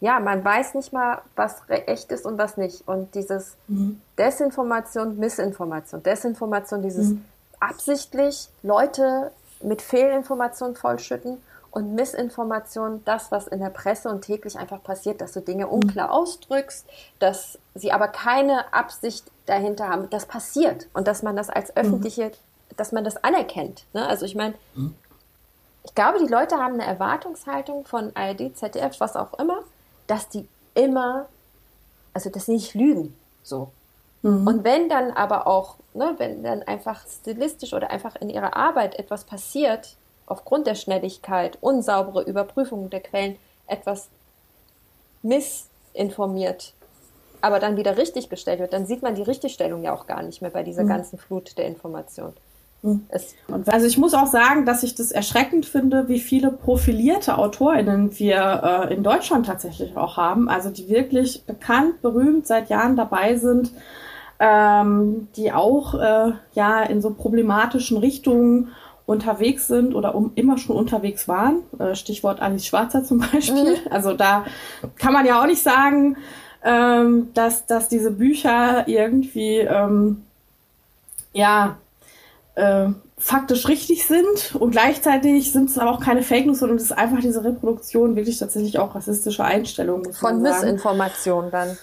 ja, man weiß nicht mal, was echt ist und was nicht. Und dieses mhm. Desinformation, Missinformation, Desinformation, dieses mhm. absichtlich Leute mit Fehlinformationen vollschütten und Missinformation, das, was in der Presse und täglich einfach passiert, dass du Dinge mhm. unklar ausdrückst, dass sie aber keine Absicht dahinter haben. Das passiert und dass man das als mhm. öffentliche, dass man das anerkennt. Ne? Also ich meine, mhm. ich glaube, die Leute haben eine Erwartungshaltung von ARD, ZDF, was auch immer, dass die immer, also dass sie nicht lügen, so. Mhm. Und wenn dann aber auch, ne, wenn dann einfach stilistisch oder einfach in ihrer Arbeit etwas passiert, aufgrund der Schnelligkeit, unsaubere Überprüfung der Quellen, etwas missinformiert, aber dann wieder richtiggestellt wird, dann sieht man die Richtigstellung ja auch gar nicht mehr bei dieser mhm. ganzen Flut der Information. Hm. also ich muss auch sagen, dass ich das erschreckend finde, wie viele profilierte AutorInnen wir äh, in Deutschland tatsächlich auch haben. Also die wirklich bekannt, berühmt seit Jahren dabei sind, ähm, die auch äh, ja in so problematischen Richtungen unterwegs sind oder um, immer schon unterwegs waren. Äh, Stichwort Alice Schwarzer zum Beispiel. Mhm. Also da kann man ja auch nicht sagen, ähm, dass, dass diese Bücher irgendwie ähm, ja äh, faktisch richtig sind und gleichzeitig sind es aber auch keine Fake News, sondern es ist einfach diese Reproduktion wirklich tatsächlich auch rassistische Einstellungen. Von Missinformation dann.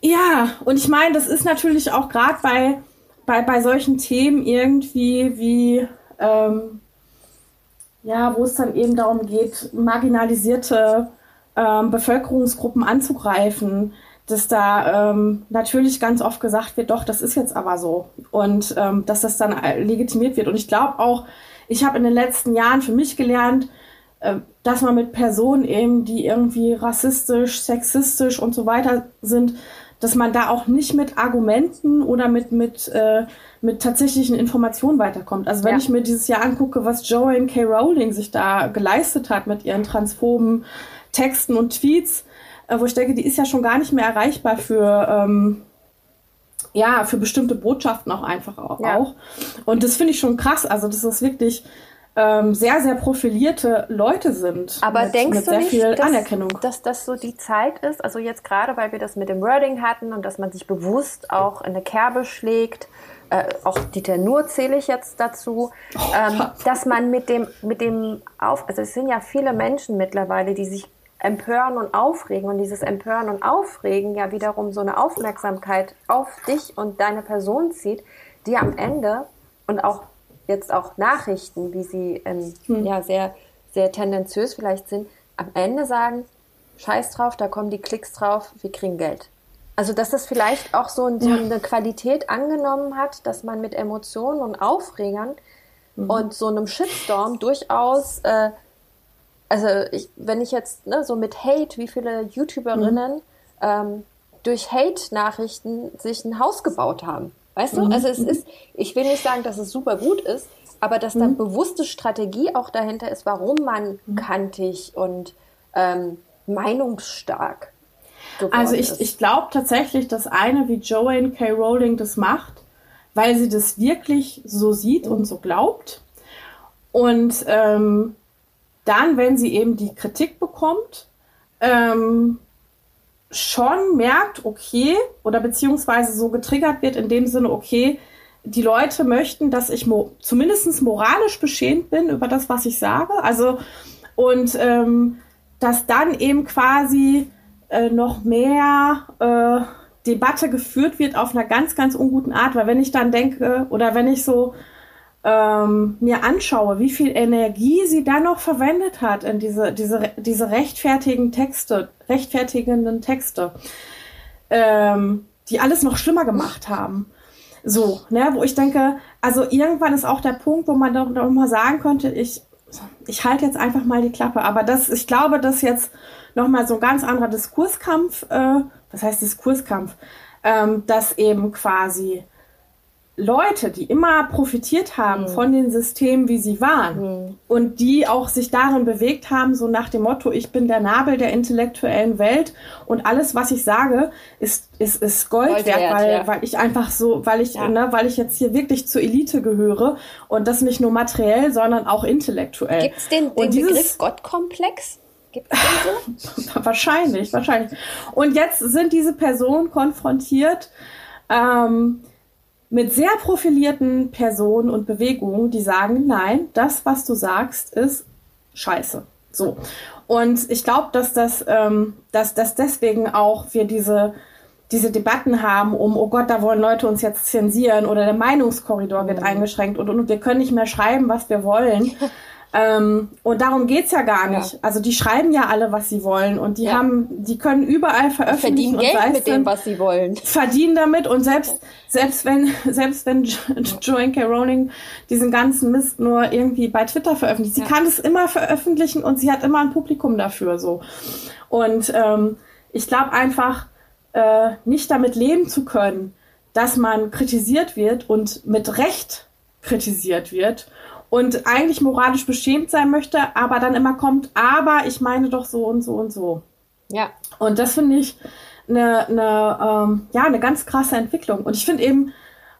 Ja, und ich meine, das ist natürlich auch gerade bei, bei, bei solchen Themen irgendwie wie, ähm, ja, wo es dann eben darum geht, marginalisierte ähm, Bevölkerungsgruppen anzugreifen, dass da ähm, natürlich ganz oft gesagt wird, doch, das ist jetzt aber so. Und ähm, dass das dann legitimiert wird. Und ich glaube auch, ich habe in den letzten Jahren für mich gelernt, äh, dass man mit Personen eben, die irgendwie rassistisch, sexistisch und so weiter sind, dass man da auch nicht mit Argumenten oder mit, mit, äh, mit tatsächlichen Informationen weiterkommt. Also wenn ja. ich mir dieses Jahr angucke, was Joanne K. Rowling sich da geleistet hat mit ihren transphoben Texten und Tweets, äh, wo ich denke, die ist ja schon gar nicht mehr erreichbar für, ähm, ja, für bestimmte Botschaften auch einfach auch. Ja. Und das finde ich schon krass. Also, das ist wirklich ähm, sehr, sehr profilierte Leute sind. Aber mit, denkst mit du nicht, dass, dass, das so die Zeit ist? Also jetzt gerade, weil wir das mit dem Wording hatten und dass man sich bewusst auch in eine Kerbe schlägt, äh, auch Dieter Nur zähle ich jetzt dazu, oh, ähm, dass man mit dem, mit dem auf, also es sind ja viele Menschen mittlerweile, die sich empören und aufregen und dieses Empören und Aufregen ja wiederum so eine Aufmerksamkeit auf dich und deine Person zieht, die am Ende und auch jetzt auch Nachrichten, wie sie ähm, hm. ja sehr sehr tendenziös vielleicht sind, am Ende sagen, Scheiß drauf, da kommen die Klicks drauf, wir kriegen Geld. Also dass das vielleicht auch so, so eine Qualität angenommen hat, dass man mit Emotionen und Aufregern mhm. und so einem Shitstorm durchaus äh, also ich, wenn ich jetzt ne, so mit Hate, wie viele YouTuberinnen mhm. ähm, durch Hate-Nachrichten sich ein Haus gebaut haben. Weißt du? Mhm. Also es ist, ich will nicht sagen, dass es super gut ist, aber dass da mhm. bewusste Strategie auch dahinter ist, warum man mhm. kantig und ähm, meinungsstark also ich, ich glaube tatsächlich, dass eine wie Joanne K. Rowling das macht, weil sie das wirklich so sieht und so glaubt. Und ähm, dann, wenn sie eben die Kritik bekommt, ähm, schon merkt, okay, oder beziehungsweise so getriggert wird in dem Sinne, okay, die Leute möchten, dass ich mo zumindest moralisch beschämt bin über das, was ich sage. Also, und ähm, dass dann eben quasi äh, noch mehr äh, Debatte geführt wird auf einer ganz, ganz unguten Art. Weil wenn ich dann denke, oder wenn ich so ähm, mir anschaue, wie viel Energie sie dann noch verwendet hat in diese, diese, diese rechtfertigen Texte, rechtfertigenden Texte, ähm, die alles noch schlimmer gemacht haben. So, ne, wo ich denke, also irgendwann ist auch der Punkt, wo man doch, doch mal sagen könnte, ich, ich halte jetzt einfach mal die Klappe. Aber das, ich glaube, dass jetzt nochmal so ein ganz anderer Diskurskampf, äh, was heißt Diskurskampf, ähm, dass eben quasi Leute, die immer profitiert haben mhm. von den Systemen, wie sie waren mhm. und die auch sich darin bewegt haben, so nach dem Motto, ich bin der Nabel der intellektuellen Welt und alles, was ich sage, ist, ist, ist Gold, Gold wert, weil, ja. weil ich einfach so, weil ich, ja. ne, weil ich jetzt hier wirklich zur Elite gehöre und das nicht nur materiell, sondern auch intellektuell. Gibt es den, den Begriff Gottkomplex? So? *laughs* wahrscheinlich, wahrscheinlich. Und jetzt sind diese Personen konfrontiert ähm, mit sehr profilierten Personen und Bewegungen, die sagen, nein, das, was du sagst, ist scheiße. So. Und ich glaube, dass das, ähm, dass, dass deswegen auch wir diese, diese Debatten haben um, oh Gott, da wollen Leute uns jetzt zensieren oder der Meinungskorridor wird mhm. eingeschränkt und, und wir können nicht mehr schreiben, was wir wollen. *laughs* Ähm, und darum geht's ja gar nicht. Ja. Also die schreiben ja alle, was sie wollen und die ja. haben, die können überall veröffentlichen. Verdienen Geld mit dem, was sie wollen. Verdienen damit und selbst, selbst wenn, *laughs* selbst wenn Joanne K. Rowling diesen ganzen Mist nur irgendwie bei Twitter veröffentlicht, sie ja. kann es immer veröffentlichen und sie hat immer ein Publikum dafür, so. Und, ähm, ich glaube einfach, äh, nicht damit leben zu können, dass man kritisiert wird und mit Recht kritisiert wird und eigentlich moralisch beschämt sein möchte, aber dann immer kommt, aber ich meine doch so und so und so. Ja. Und das finde ich eine, eine, ähm, ja, eine ganz krasse Entwicklung. Und ich finde eben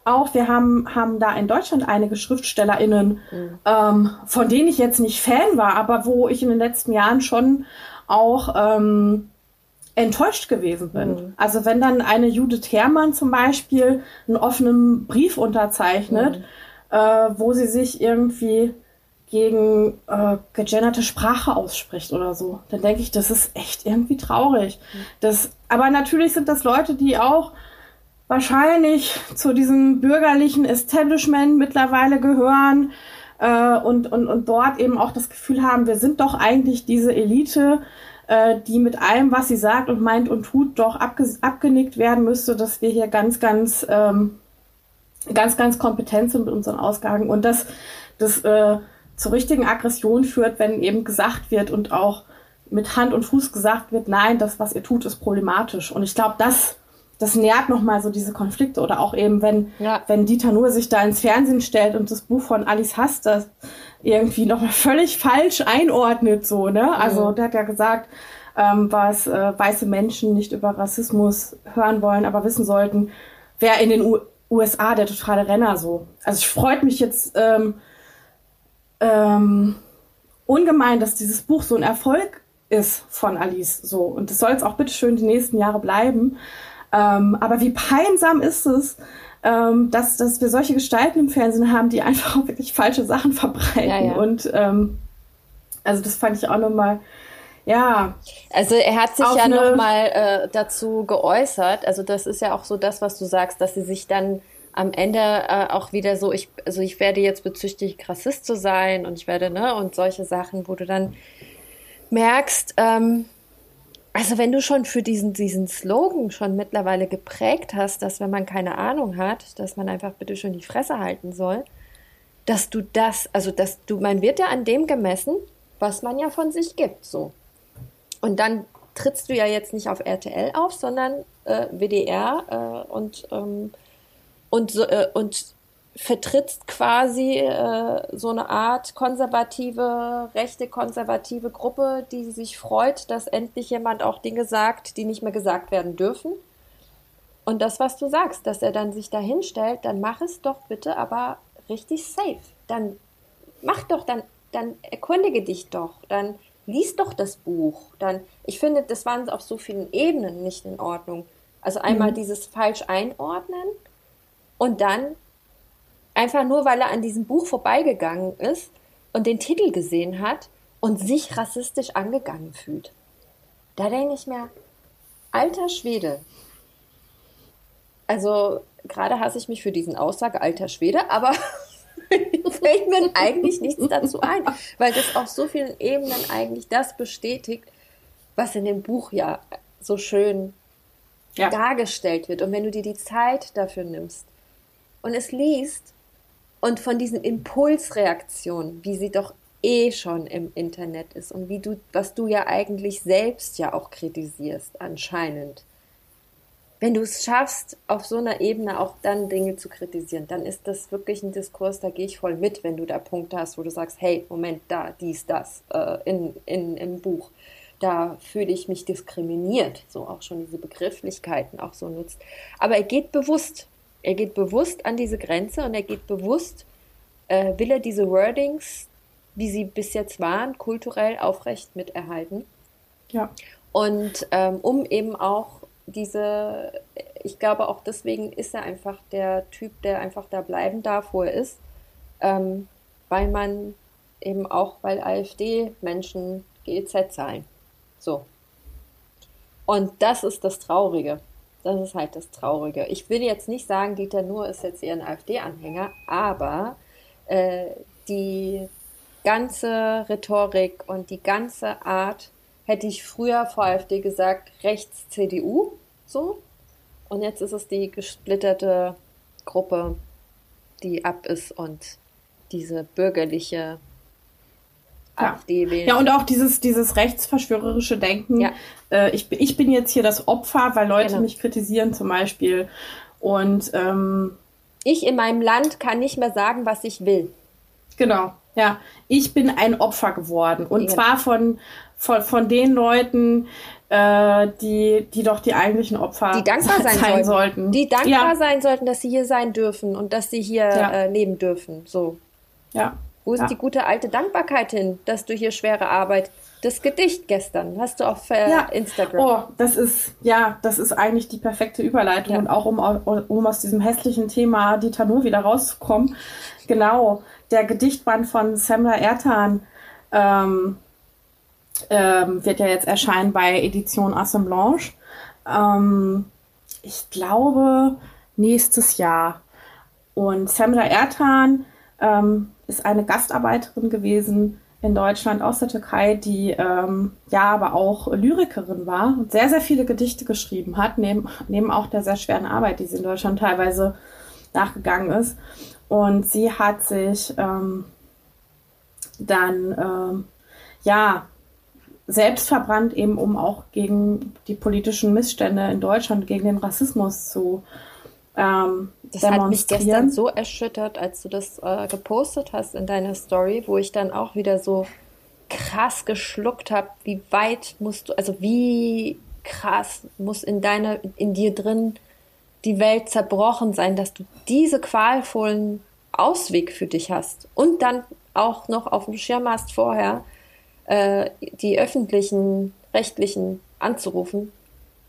auch, wir haben, haben da in Deutschland einige SchriftstellerInnen, mhm. ähm, von denen ich jetzt nicht Fan war, aber wo ich in den letzten Jahren schon auch ähm, enttäuscht gewesen bin. Mhm. Also wenn dann eine Judith Herrmann zum Beispiel einen offenen Brief unterzeichnet, mhm äh, wo sie sich irgendwie gegen äh, gegenderte Sprache ausspricht oder so. Dann denke ich, das ist echt irgendwie traurig. Das, aber natürlich sind das Leute, die auch wahrscheinlich zu diesem bürgerlichen Establishment mittlerweile gehören äh, und, und, und dort eben auch das Gefühl haben, wir sind doch eigentlich diese Elite, äh, die mit allem, was sie sagt und meint und tut, doch abge abgenickt werden müsste, dass wir hier ganz, ganz ähm, ganz, ganz kompetent sind mit unseren Ausgaben und dass das äh, zur richtigen Aggression führt, wenn eben gesagt wird und auch mit Hand und Fuß gesagt wird, nein, das, was ihr tut, ist problematisch. Und ich glaube, das, das nährt nochmal so diese Konflikte. Oder auch eben, wenn, ja. wenn Dieter Nuhr sich da ins Fernsehen stellt und das Buch von Alice das irgendwie nochmal völlig falsch einordnet, so, ne? Also, mhm. der hat ja gesagt, ähm, was äh, weiße Menschen nicht über Rassismus hören wollen, aber wissen sollten, wer in den U USA der totale Renner so. Also es freut mich jetzt ähm, ähm, ungemein, dass dieses Buch so ein Erfolg ist von Alice so. Und das soll es auch bitteschön die nächsten Jahre bleiben. Ähm, aber wie peinsam ist es, ähm, dass, dass wir solche Gestalten im Fernsehen haben, die *laughs* einfach auch wirklich falsche Sachen verbreiten. Ja, ja. Und ähm, also das fand ich auch nochmal ja. Also er hat sich ja nochmal äh, dazu geäußert. Also das ist ja auch so das, was du sagst, dass sie sich dann am Ende äh, auch wieder so, ich, also ich werde jetzt bezüchtigt, Rassist zu sein und ich werde, ne, und solche Sachen, wo du dann merkst, ähm, also wenn du schon für diesen, diesen Slogan schon mittlerweile geprägt hast, dass wenn man keine Ahnung hat, dass man einfach bitte schon die Fresse halten soll, dass du das, also dass du, man wird ja an dem gemessen, was man ja von sich gibt, so. Und dann trittst du ja jetzt nicht auf RTL auf, sondern äh, WDR äh, und, ähm, und, so, äh, und vertrittst quasi äh, so eine Art konservative, rechte konservative Gruppe, die sich freut, dass endlich jemand auch Dinge sagt, die nicht mehr gesagt werden dürfen. Und das, was du sagst, dass er dann sich da hinstellt, dann mach es doch bitte aber richtig safe. Dann mach doch, dann, dann erkundige dich doch, dann lies doch das Buch. Dann, ich finde, das waren auf so vielen Ebenen nicht in Ordnung. Also einmal mhm. dieses falsch einordnen und dann einfach nur, weil er an diesem Buch vorbeigegangen ist und den Titel gesehen hat und sich rassistisch angegangen fühlt. Da denke ich mir, alter Schwede. Also gerade hasse ich mich für diesen Aussage, alter Schwede, aber *laughs* *laughs* fällt mir eigentlich nichts dazu ein, weil das auf so vielen Ebenen eigentlich das bestätigt, was in dem Buch ja so schön ja. dargestellt wird. Und wenn du dir die Zeit dafür nimmst und es liest und von diesen Impulsreaktionen, wie sie doch eh schon im Internet ist und wie du, was du ja eigentlich selbst ja auch kritisierst, anscheinend, wenn du es schaffst, auf so einer Ebene auch dann Dinge zu kritisieren, dann ist das wirklich ein Diskurs, da gehe ich voll mit, wenn du da Punkte hast, wo du sagst, hey, Moment, da, dies, das, äh, in, in, im Buch. Da fühle ich mich diskriminiert, so auch schon diese Begrifflichkeiten auch so nutzt. Aber er geht bewusst, er geht bewusst an diese Grenze und er geht bewusst, äh, will er diese Wordings, wie sie bis jetzt waren, kulturell aufrecht miterhalten. Ja. Und ähm, um eben auch diese, ich glaube auch deswegen ist er einfach der Typ, der einfach da bleiben darf, wo er ist, ähm, weil man eben auch, weil AfD-Menschen GEZ zahlen. So. Und das ist das Traurige. Das ist halt das Traurige. Ich will jetzt nicht sagen, Dieter Nuhr ist jetzt eher ein AfD-Anhänger, aber äh, die ganze Rhetorik und die ganze Art hätte ich früher vor AfD gesagt, rechts CDU, so. Und jetzt ist es die gesplitterte Gruppe, die ab ist und diese bürgerliche ja. AfD wählen. Ja, und auch dieses, dieses rechtsverschwörerische Denken. Ja. Äh, ich, ich bin jetzt hier das Opfer, weil Leute genau. mich kritisieren zum Beispiel. Und ähm, ich in meinem Land kann nicht mehr sagen, was ich will. Genau, ja. Ich bin ein Opfer geworden. Und ja. zwar von, von, von den Leuten, äh, die, die doch die eigentlichen Opfer die dankbar sein, *laughs* sein sollten. sollten. Die dankbar ja. sein sollten, dass sie hier sein dürfen und dass sie hier ja. äh, leben dürfen. So. Ja. Wo ist ja. die gute alte Dankbarkeit hin, dass du hier schwere Arbeit das Gedicht gestern hast du auf äh, ja. Instagram. Oh, das ist ja, das ist eigentlich die perfekte Überleitung ja. und auch um, um aus diesem hässlichen Thema Dieter Nuhr wieder rauszukommen. Genau, der Gedichtband von Samra Ertan ähm, ähm, wird ja jetzt erscheinen bei Edition Assemblage. Ähm, ich glaube nächstes Jahr. Und Samra Ertan ähm, ist eine Gastarbeiterin gewesen in Deutschland aus der Türkei, die ähm, ja aber auch Lyrikerin war und sehr, sehr viele Gedichte geschrieben hat, neben, neben auch der sehr schweren Arbeit, die sie in Deutschland teilweise nachgegangen ist. Und sie hat sich ähm, dann ähm, ja selbst verbrannt, eben um auch gegen die politischen Missstände in Deutschland, gegen den Rassismus zu ähm, das hat mich gestern so erschüttert, als du das äh, gepostet hast in deiner Story, wo ich dann auch wieder so krass geschluckt habe, wie weit musst du, also wie krass muss in deiner, in dir drin die Welt zerbrochen sein, dass du diese qualvollen Ausweg für dich hast und dann auch noch auf dem Schirm hast vorher, äh, die öffentlichen, rechtlichen anzurufen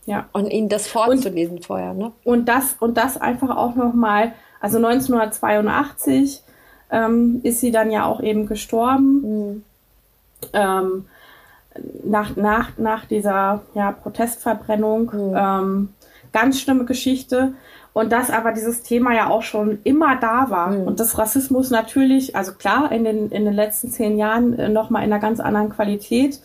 ja. Und ihnen das vorzulesen und, vorher, ne? Und das, und das einfach auch nochmal, also 1982 ähm, ist sie dann ja auch eben gestorben. Mhm. Ähm, nach, nach, nach dieser ja, Protestverbrennung. Mhm. Ähm, ganz schlimme Geschichte. Und dass aber dieses Thema ja auch schon immer da war. Mhm. Und das Rassismus natürlich, also klar, in den, in den letzten zehn Jahren äh, nochmal in einer ganz anderen Qualität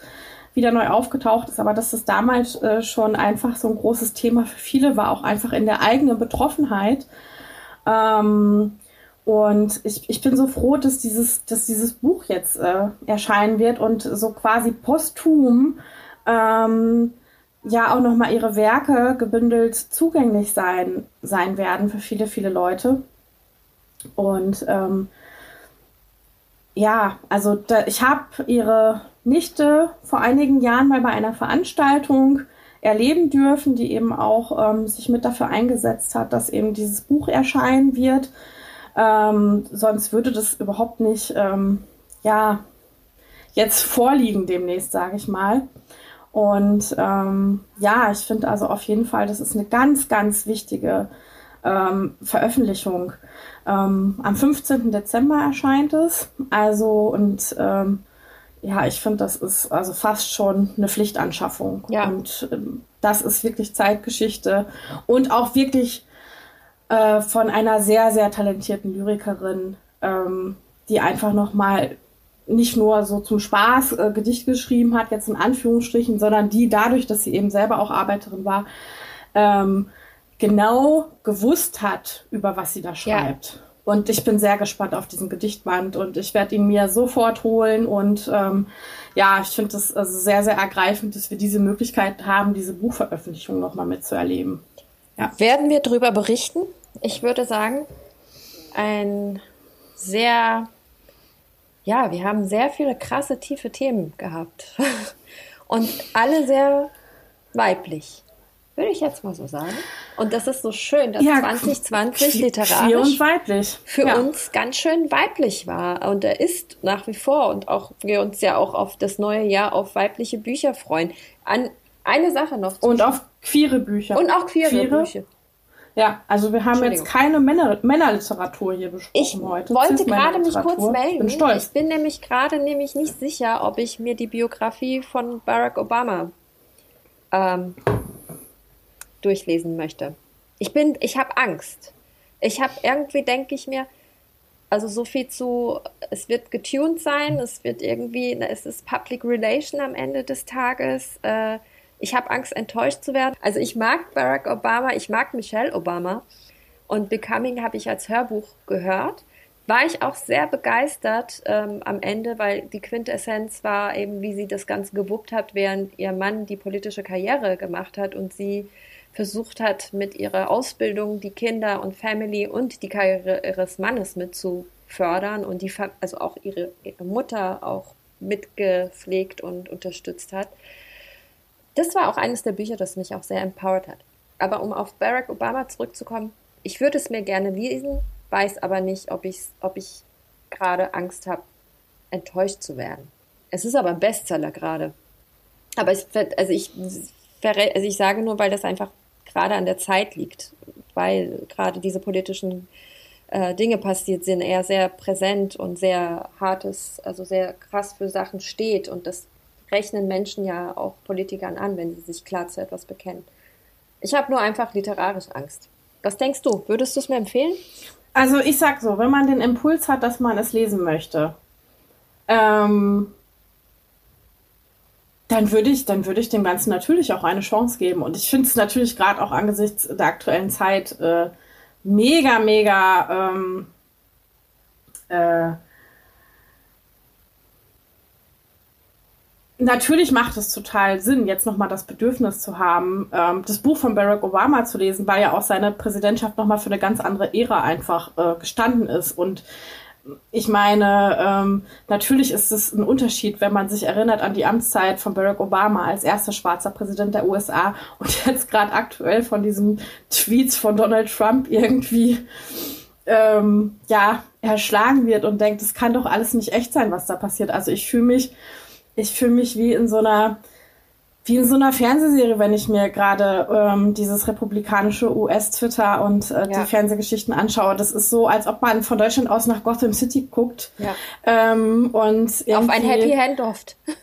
wieder neu aufgetaucht ist, aber dass das damals äh, schon einfach so ein großes Thema für viele war, auch einfach in der eigenen Betroffenheit. Ähm, und ich, ich bin so froh, dass dieses, dass dieses Buch jetzt äh, erscheinen wird und so quasi posthum ähm, ja auch nochmal ihre Werke gebündelt zugänglich sein, sein werden für viele, viele Leute. Und ähm, ja, also da, ich habe ihre Nichte vor einigen Jahren mal bei einer Veranstaltung erleben dürfen, die eben auch ähm, sich mit dafür eingesetzt hat, dass eben dieses Buch erscheinen wird. Ähm, sonst würde das überhaupt nicht, ähm, ja, jetzt vorliegen demnächst, sage ich mal. Und ähm, ja, ich finde also auf jeden Fall, das ist eine ganz, ganz wichtige ähm, Veröffentlichung. Ähm, am 15. Dezember erscheint es. Also und ähm, ja, ich finde, das ist also fast schon eine Pflichtanschaffung. Ja. Und ähm, das ist wirklich Zeitgeschichte und auch wirklich äh, von einer sehr, sehr talentierten Lyrikerin, ähm, die einfach nochmal nicht nur so zum Spaß äh, Gedicht geschrieben hat, jetzt in Anführungsstrichen, sondern die dadurch, dass sie eben selber auch Arbeiterin war, ähm, genau gewusst hat, über was sie da schreibt. Ja. Und ich bin sehr gespannt auf diesen Gedichtband und ich werde ihn mir sofort holen. Und ähm, ja, ich finde es also sehr, sehr ergreifend, dass wir diese Möglichkeit haben, diese Buchveröffentlichung nochmal mitzuerleben. Ja. Werden wir darüber berichten? Ich würde sagen, ein sehr, ja, wir haben sehr viele krasse, tiefe Themen gehabt. *laughs* und alle sehr weiblich. Würde ich jetzt mal so sagen. Und das ist so schön, dass ja, 2020 literarisch und weiblich. für ja. uns ganz schön weiblich war. Und er ist nach wie vor und auch wir uns ja auch auf das neue Jahr auf weibliche Bücher freuen. An eine Sache noch. Und auf queere Bücher. Und auch queere, queere? Bücher. Ja, also wir haben jetzt keine Männer, Männerliteratur hier besprochen ich heute. Ich wollte gerade mich kurz melden. Bin stolz. Ich bin nämlich gerade nämlich nicht sicher, ob ich mir die Biografie von Barack Obama ähm, durchlesen möchte. Ich bin, ich habe Angst. Ich habe irgendwie, denke ich mir, also so viel zu, es wird getuned sein, es wird irgendwie, es ist Public Relation am Ende des Tages. Äh, ich habe Angst, enttäuscht zu werden. Also ich mag Barack Obama, ich mag Michelle Obama und Becoming habe ich als Hörbuch gehört. War ich auch sehr begeistert ähm, am Ende, weil die Quintessenz war eben, wie sie das Ganze gewuppt hat, während ihr Mann die politische Karriere gemacht hat und sie versucht hat, mit ihrer Ausbildung die Kinder und Family und die Karriere ihres Mannes mit zu fördern und die, also auch ihre, ihre Mutter auch mitgepflegt und unterstützt hat. Das war auch eines der Bücher, das mich auch sehr empowered hat. Aber um auf Barack Obama zurückzukommen, ich würde es mir gerne lesen, weiß aber nicht, ob, ich's, ob ich gerade Angst habe, enttäuscht zu werden. Es ist aber ein Bestseller gerade. Aber es, also ich, also ich sage nur, weil das einfach gerade an der Zeit liegt, weil gerade diese politischen äh, Dinge passiert sind, er sehr präsent und sehr hartes, also sehr krass für Sachen steht und das rechnen Menschen ja auch Politikern an, wenn sie sich klar zu etwas bekennen. Ich habe nur einfach literarisch Angst. Was denkst du? Würdest du es mir empfehlen? Also ich sag so, wenn man den Impuls hat, dass man es lesen möchte, ähm, dann würde ich, dann würde ich dem Ganzen natürlich auch eine Chance geben. Und ich finde es natürlich gerade auch angesichts der aktuellen Zeit äh, mega, mega ähm, äh, Natürlich macht es total Sinn, jetzt nochmal das Bedürfnis zu haben, ähm, das Buch von Barack Obama zu lesen, weil ja auch seine Präsidentschaft nochmal für eine ganz andere Ära einfach äh, gestanden ist. Und ich meine, ähm, natürlich ist es ein Unterschied, wenn man sich erinnert an die Amtszeit von Barack Obama als erster schwarzer Präsident der USA und *laughs* jetzt gerade aktuell von diesen Tweets von Donald Trump irgendwie ähm, ja erschlagen wird und denkt, es kann doch alles nicht echt sein, was da passiert. Also ich fühle mich, ich fühle mich wie in so einer wie in so einer Fernsehserie, wenn ich mir gerade ähm, dieses republikanische US-Twitter und äh, ja. die Fernsehgeschichten anschaue. Das ist so, als ob man von Deutschland aus nach Gotham City guckt. Ja. Ähm, und Auf ein Happy Handoft. *laughs*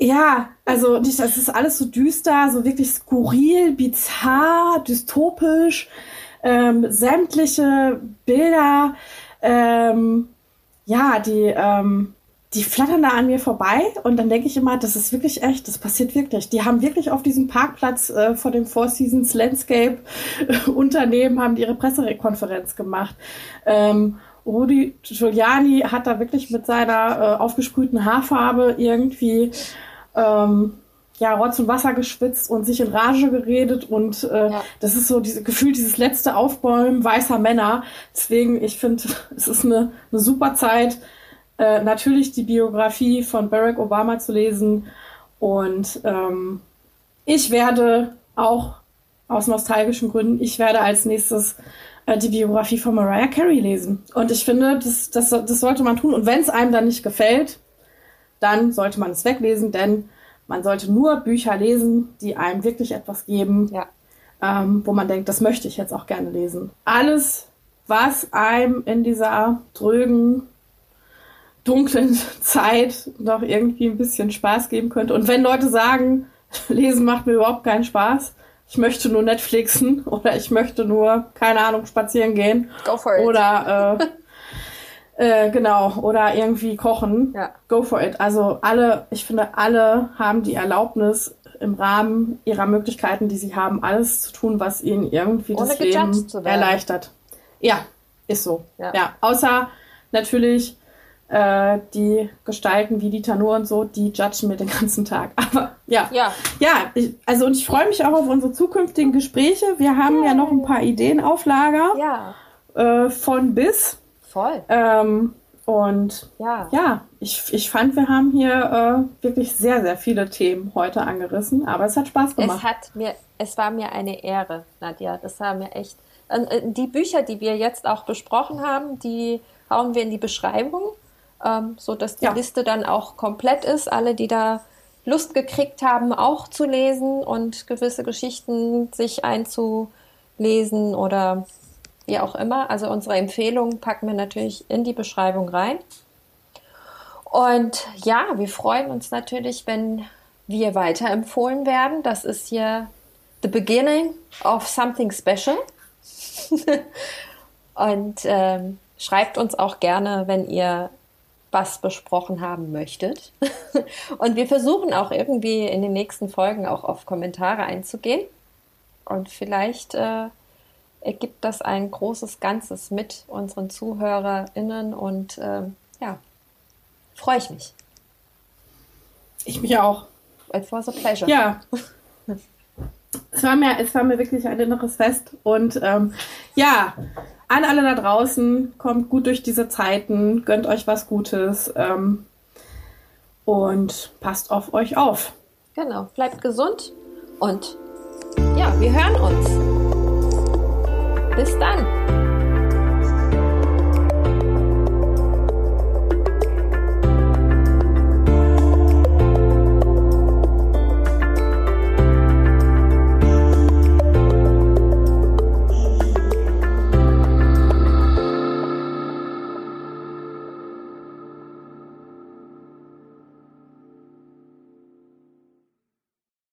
Ja, also das ist alles so düster, so wirklich skurril, bizarr, dystopisch. Ähm, sämtliche Bilder, ähm, ja, die ähm, die flattern da an mir vorbei und dann denke ich immer, das ist wirklich echt, das passiert wirklich. Die haben wirklich auf diesem Parkplatz äh, vor dem Four Seasons Landscape äh, Unternehmen haben die ihre Pressekonferenz gemacht. Ähm, Rudi Giuliani hat da wirklich mit seiner äh, aufgesprühten Haarfarbe irgendwie ähm, ja, Rotz und Wasser geschwitzt und sich in Rage geredet und äh, ja. das ist so diese Gefühl, dieses letzte Aufbäumen weißer Männer. Deswegen, ich finde, *laughs* es ist eine, eine super Zeit, äh, natürlich die Biografie von Barack Obama zu lesen. Und ähm, ich werde auch aus nostalgischen Gründen, ich werde als nächstes äh, die Biografie von Mariah Carey lesen. Und ich finde, das, das, das sollte man tun. Und wenn es einem dann nicht gefällt, dann sollte man es weglesen, denn man sollte nur Bücher lesen, die einem wirklich etwas geben, ja. ähm, wo man denkt, das möchte ich jetzt auch gerne lesen. Alles, was einem in dieser drögen dunklen *laughs* Zeit noch irgendwie ein bisschen Spaß geben könnte. Und wenn Leute sagen, *laughs* Lesen macht mir überhaupt keinen Spaß, ich möchte nur Netflixen *laughs* oder ich möchte nur, keine Ahnung, spazieren gehen. Go for it. Oder äh, äh, genau, oder irgendwie kochen. Ja. Go for it. Also alle, ich finde, alle haben die Erlaubnis, im Rahmen ihrer Möglichkeiten, die sie haben, alles zu tun, was ihnen irgendwie Ohne das Leben erleichtert. Ja, ist so. Ja. ja. Außer natürlich äh, die Gestalten wie Dieter Nuhr und so, die judgen mir den ganzen Tag. *laughs* Aber ja, ja, ja ich, also und ich freue mich auch auf unsere zukünftigen Gespräche. Wir haben ja, ja noch ein paar Ideen auf Lager. Ja. Äh, von bis. Voll. Ähm, Und ja, ja ich, ich fand, wir haben hier äh, wirklich sehr, sehr viele Themen heute angerissen, aber es hat Spaß gemacht. Es hat mir, es war mir eine Ehre, Nadja. Das war mir echt. Äh, die Bücher, die wir jetzt auch besprochen haben, die hauen wir in die Beschreibung, ähm, so dass die ja. Liste dann auch komplett ist. Alle, die da Lust gekriegt haben, auch zu lesen und gewisse Geschichten sich einzulesen oder wie auch immer. Also unsere Empfehlungen packen wir natürlich in die Beschreibung rein. Und ja, wir freuen uns natürlich, wenn wir weiterempfohlen werden. Das ist hier the beginning of something special. *laughs* Und ähm, schreibt uns auch gerne, wenn ihr was besprochen haben möchtet. *laughs* Und wir versuchen auch irgendwie in den nächsten Folgen auch auf Kommentare einzugehen. Und vielleicht äh, ergibt das ein großes Ganzes mit unseren ZuhörerInnen und äh, ja, freue ich mich. Ich mich auch. It was a pleasure. Ja. *laughs* es, war mir, es war mir wirklich ein inneres Fest und ähm, ja, an alle da draußen, kommt gut durch diese Zeiten, gönnt euch was Gutes ähm, und passt auf euch auf. Genau, bleibt gesund und ja, wir hören uns. Bis dann!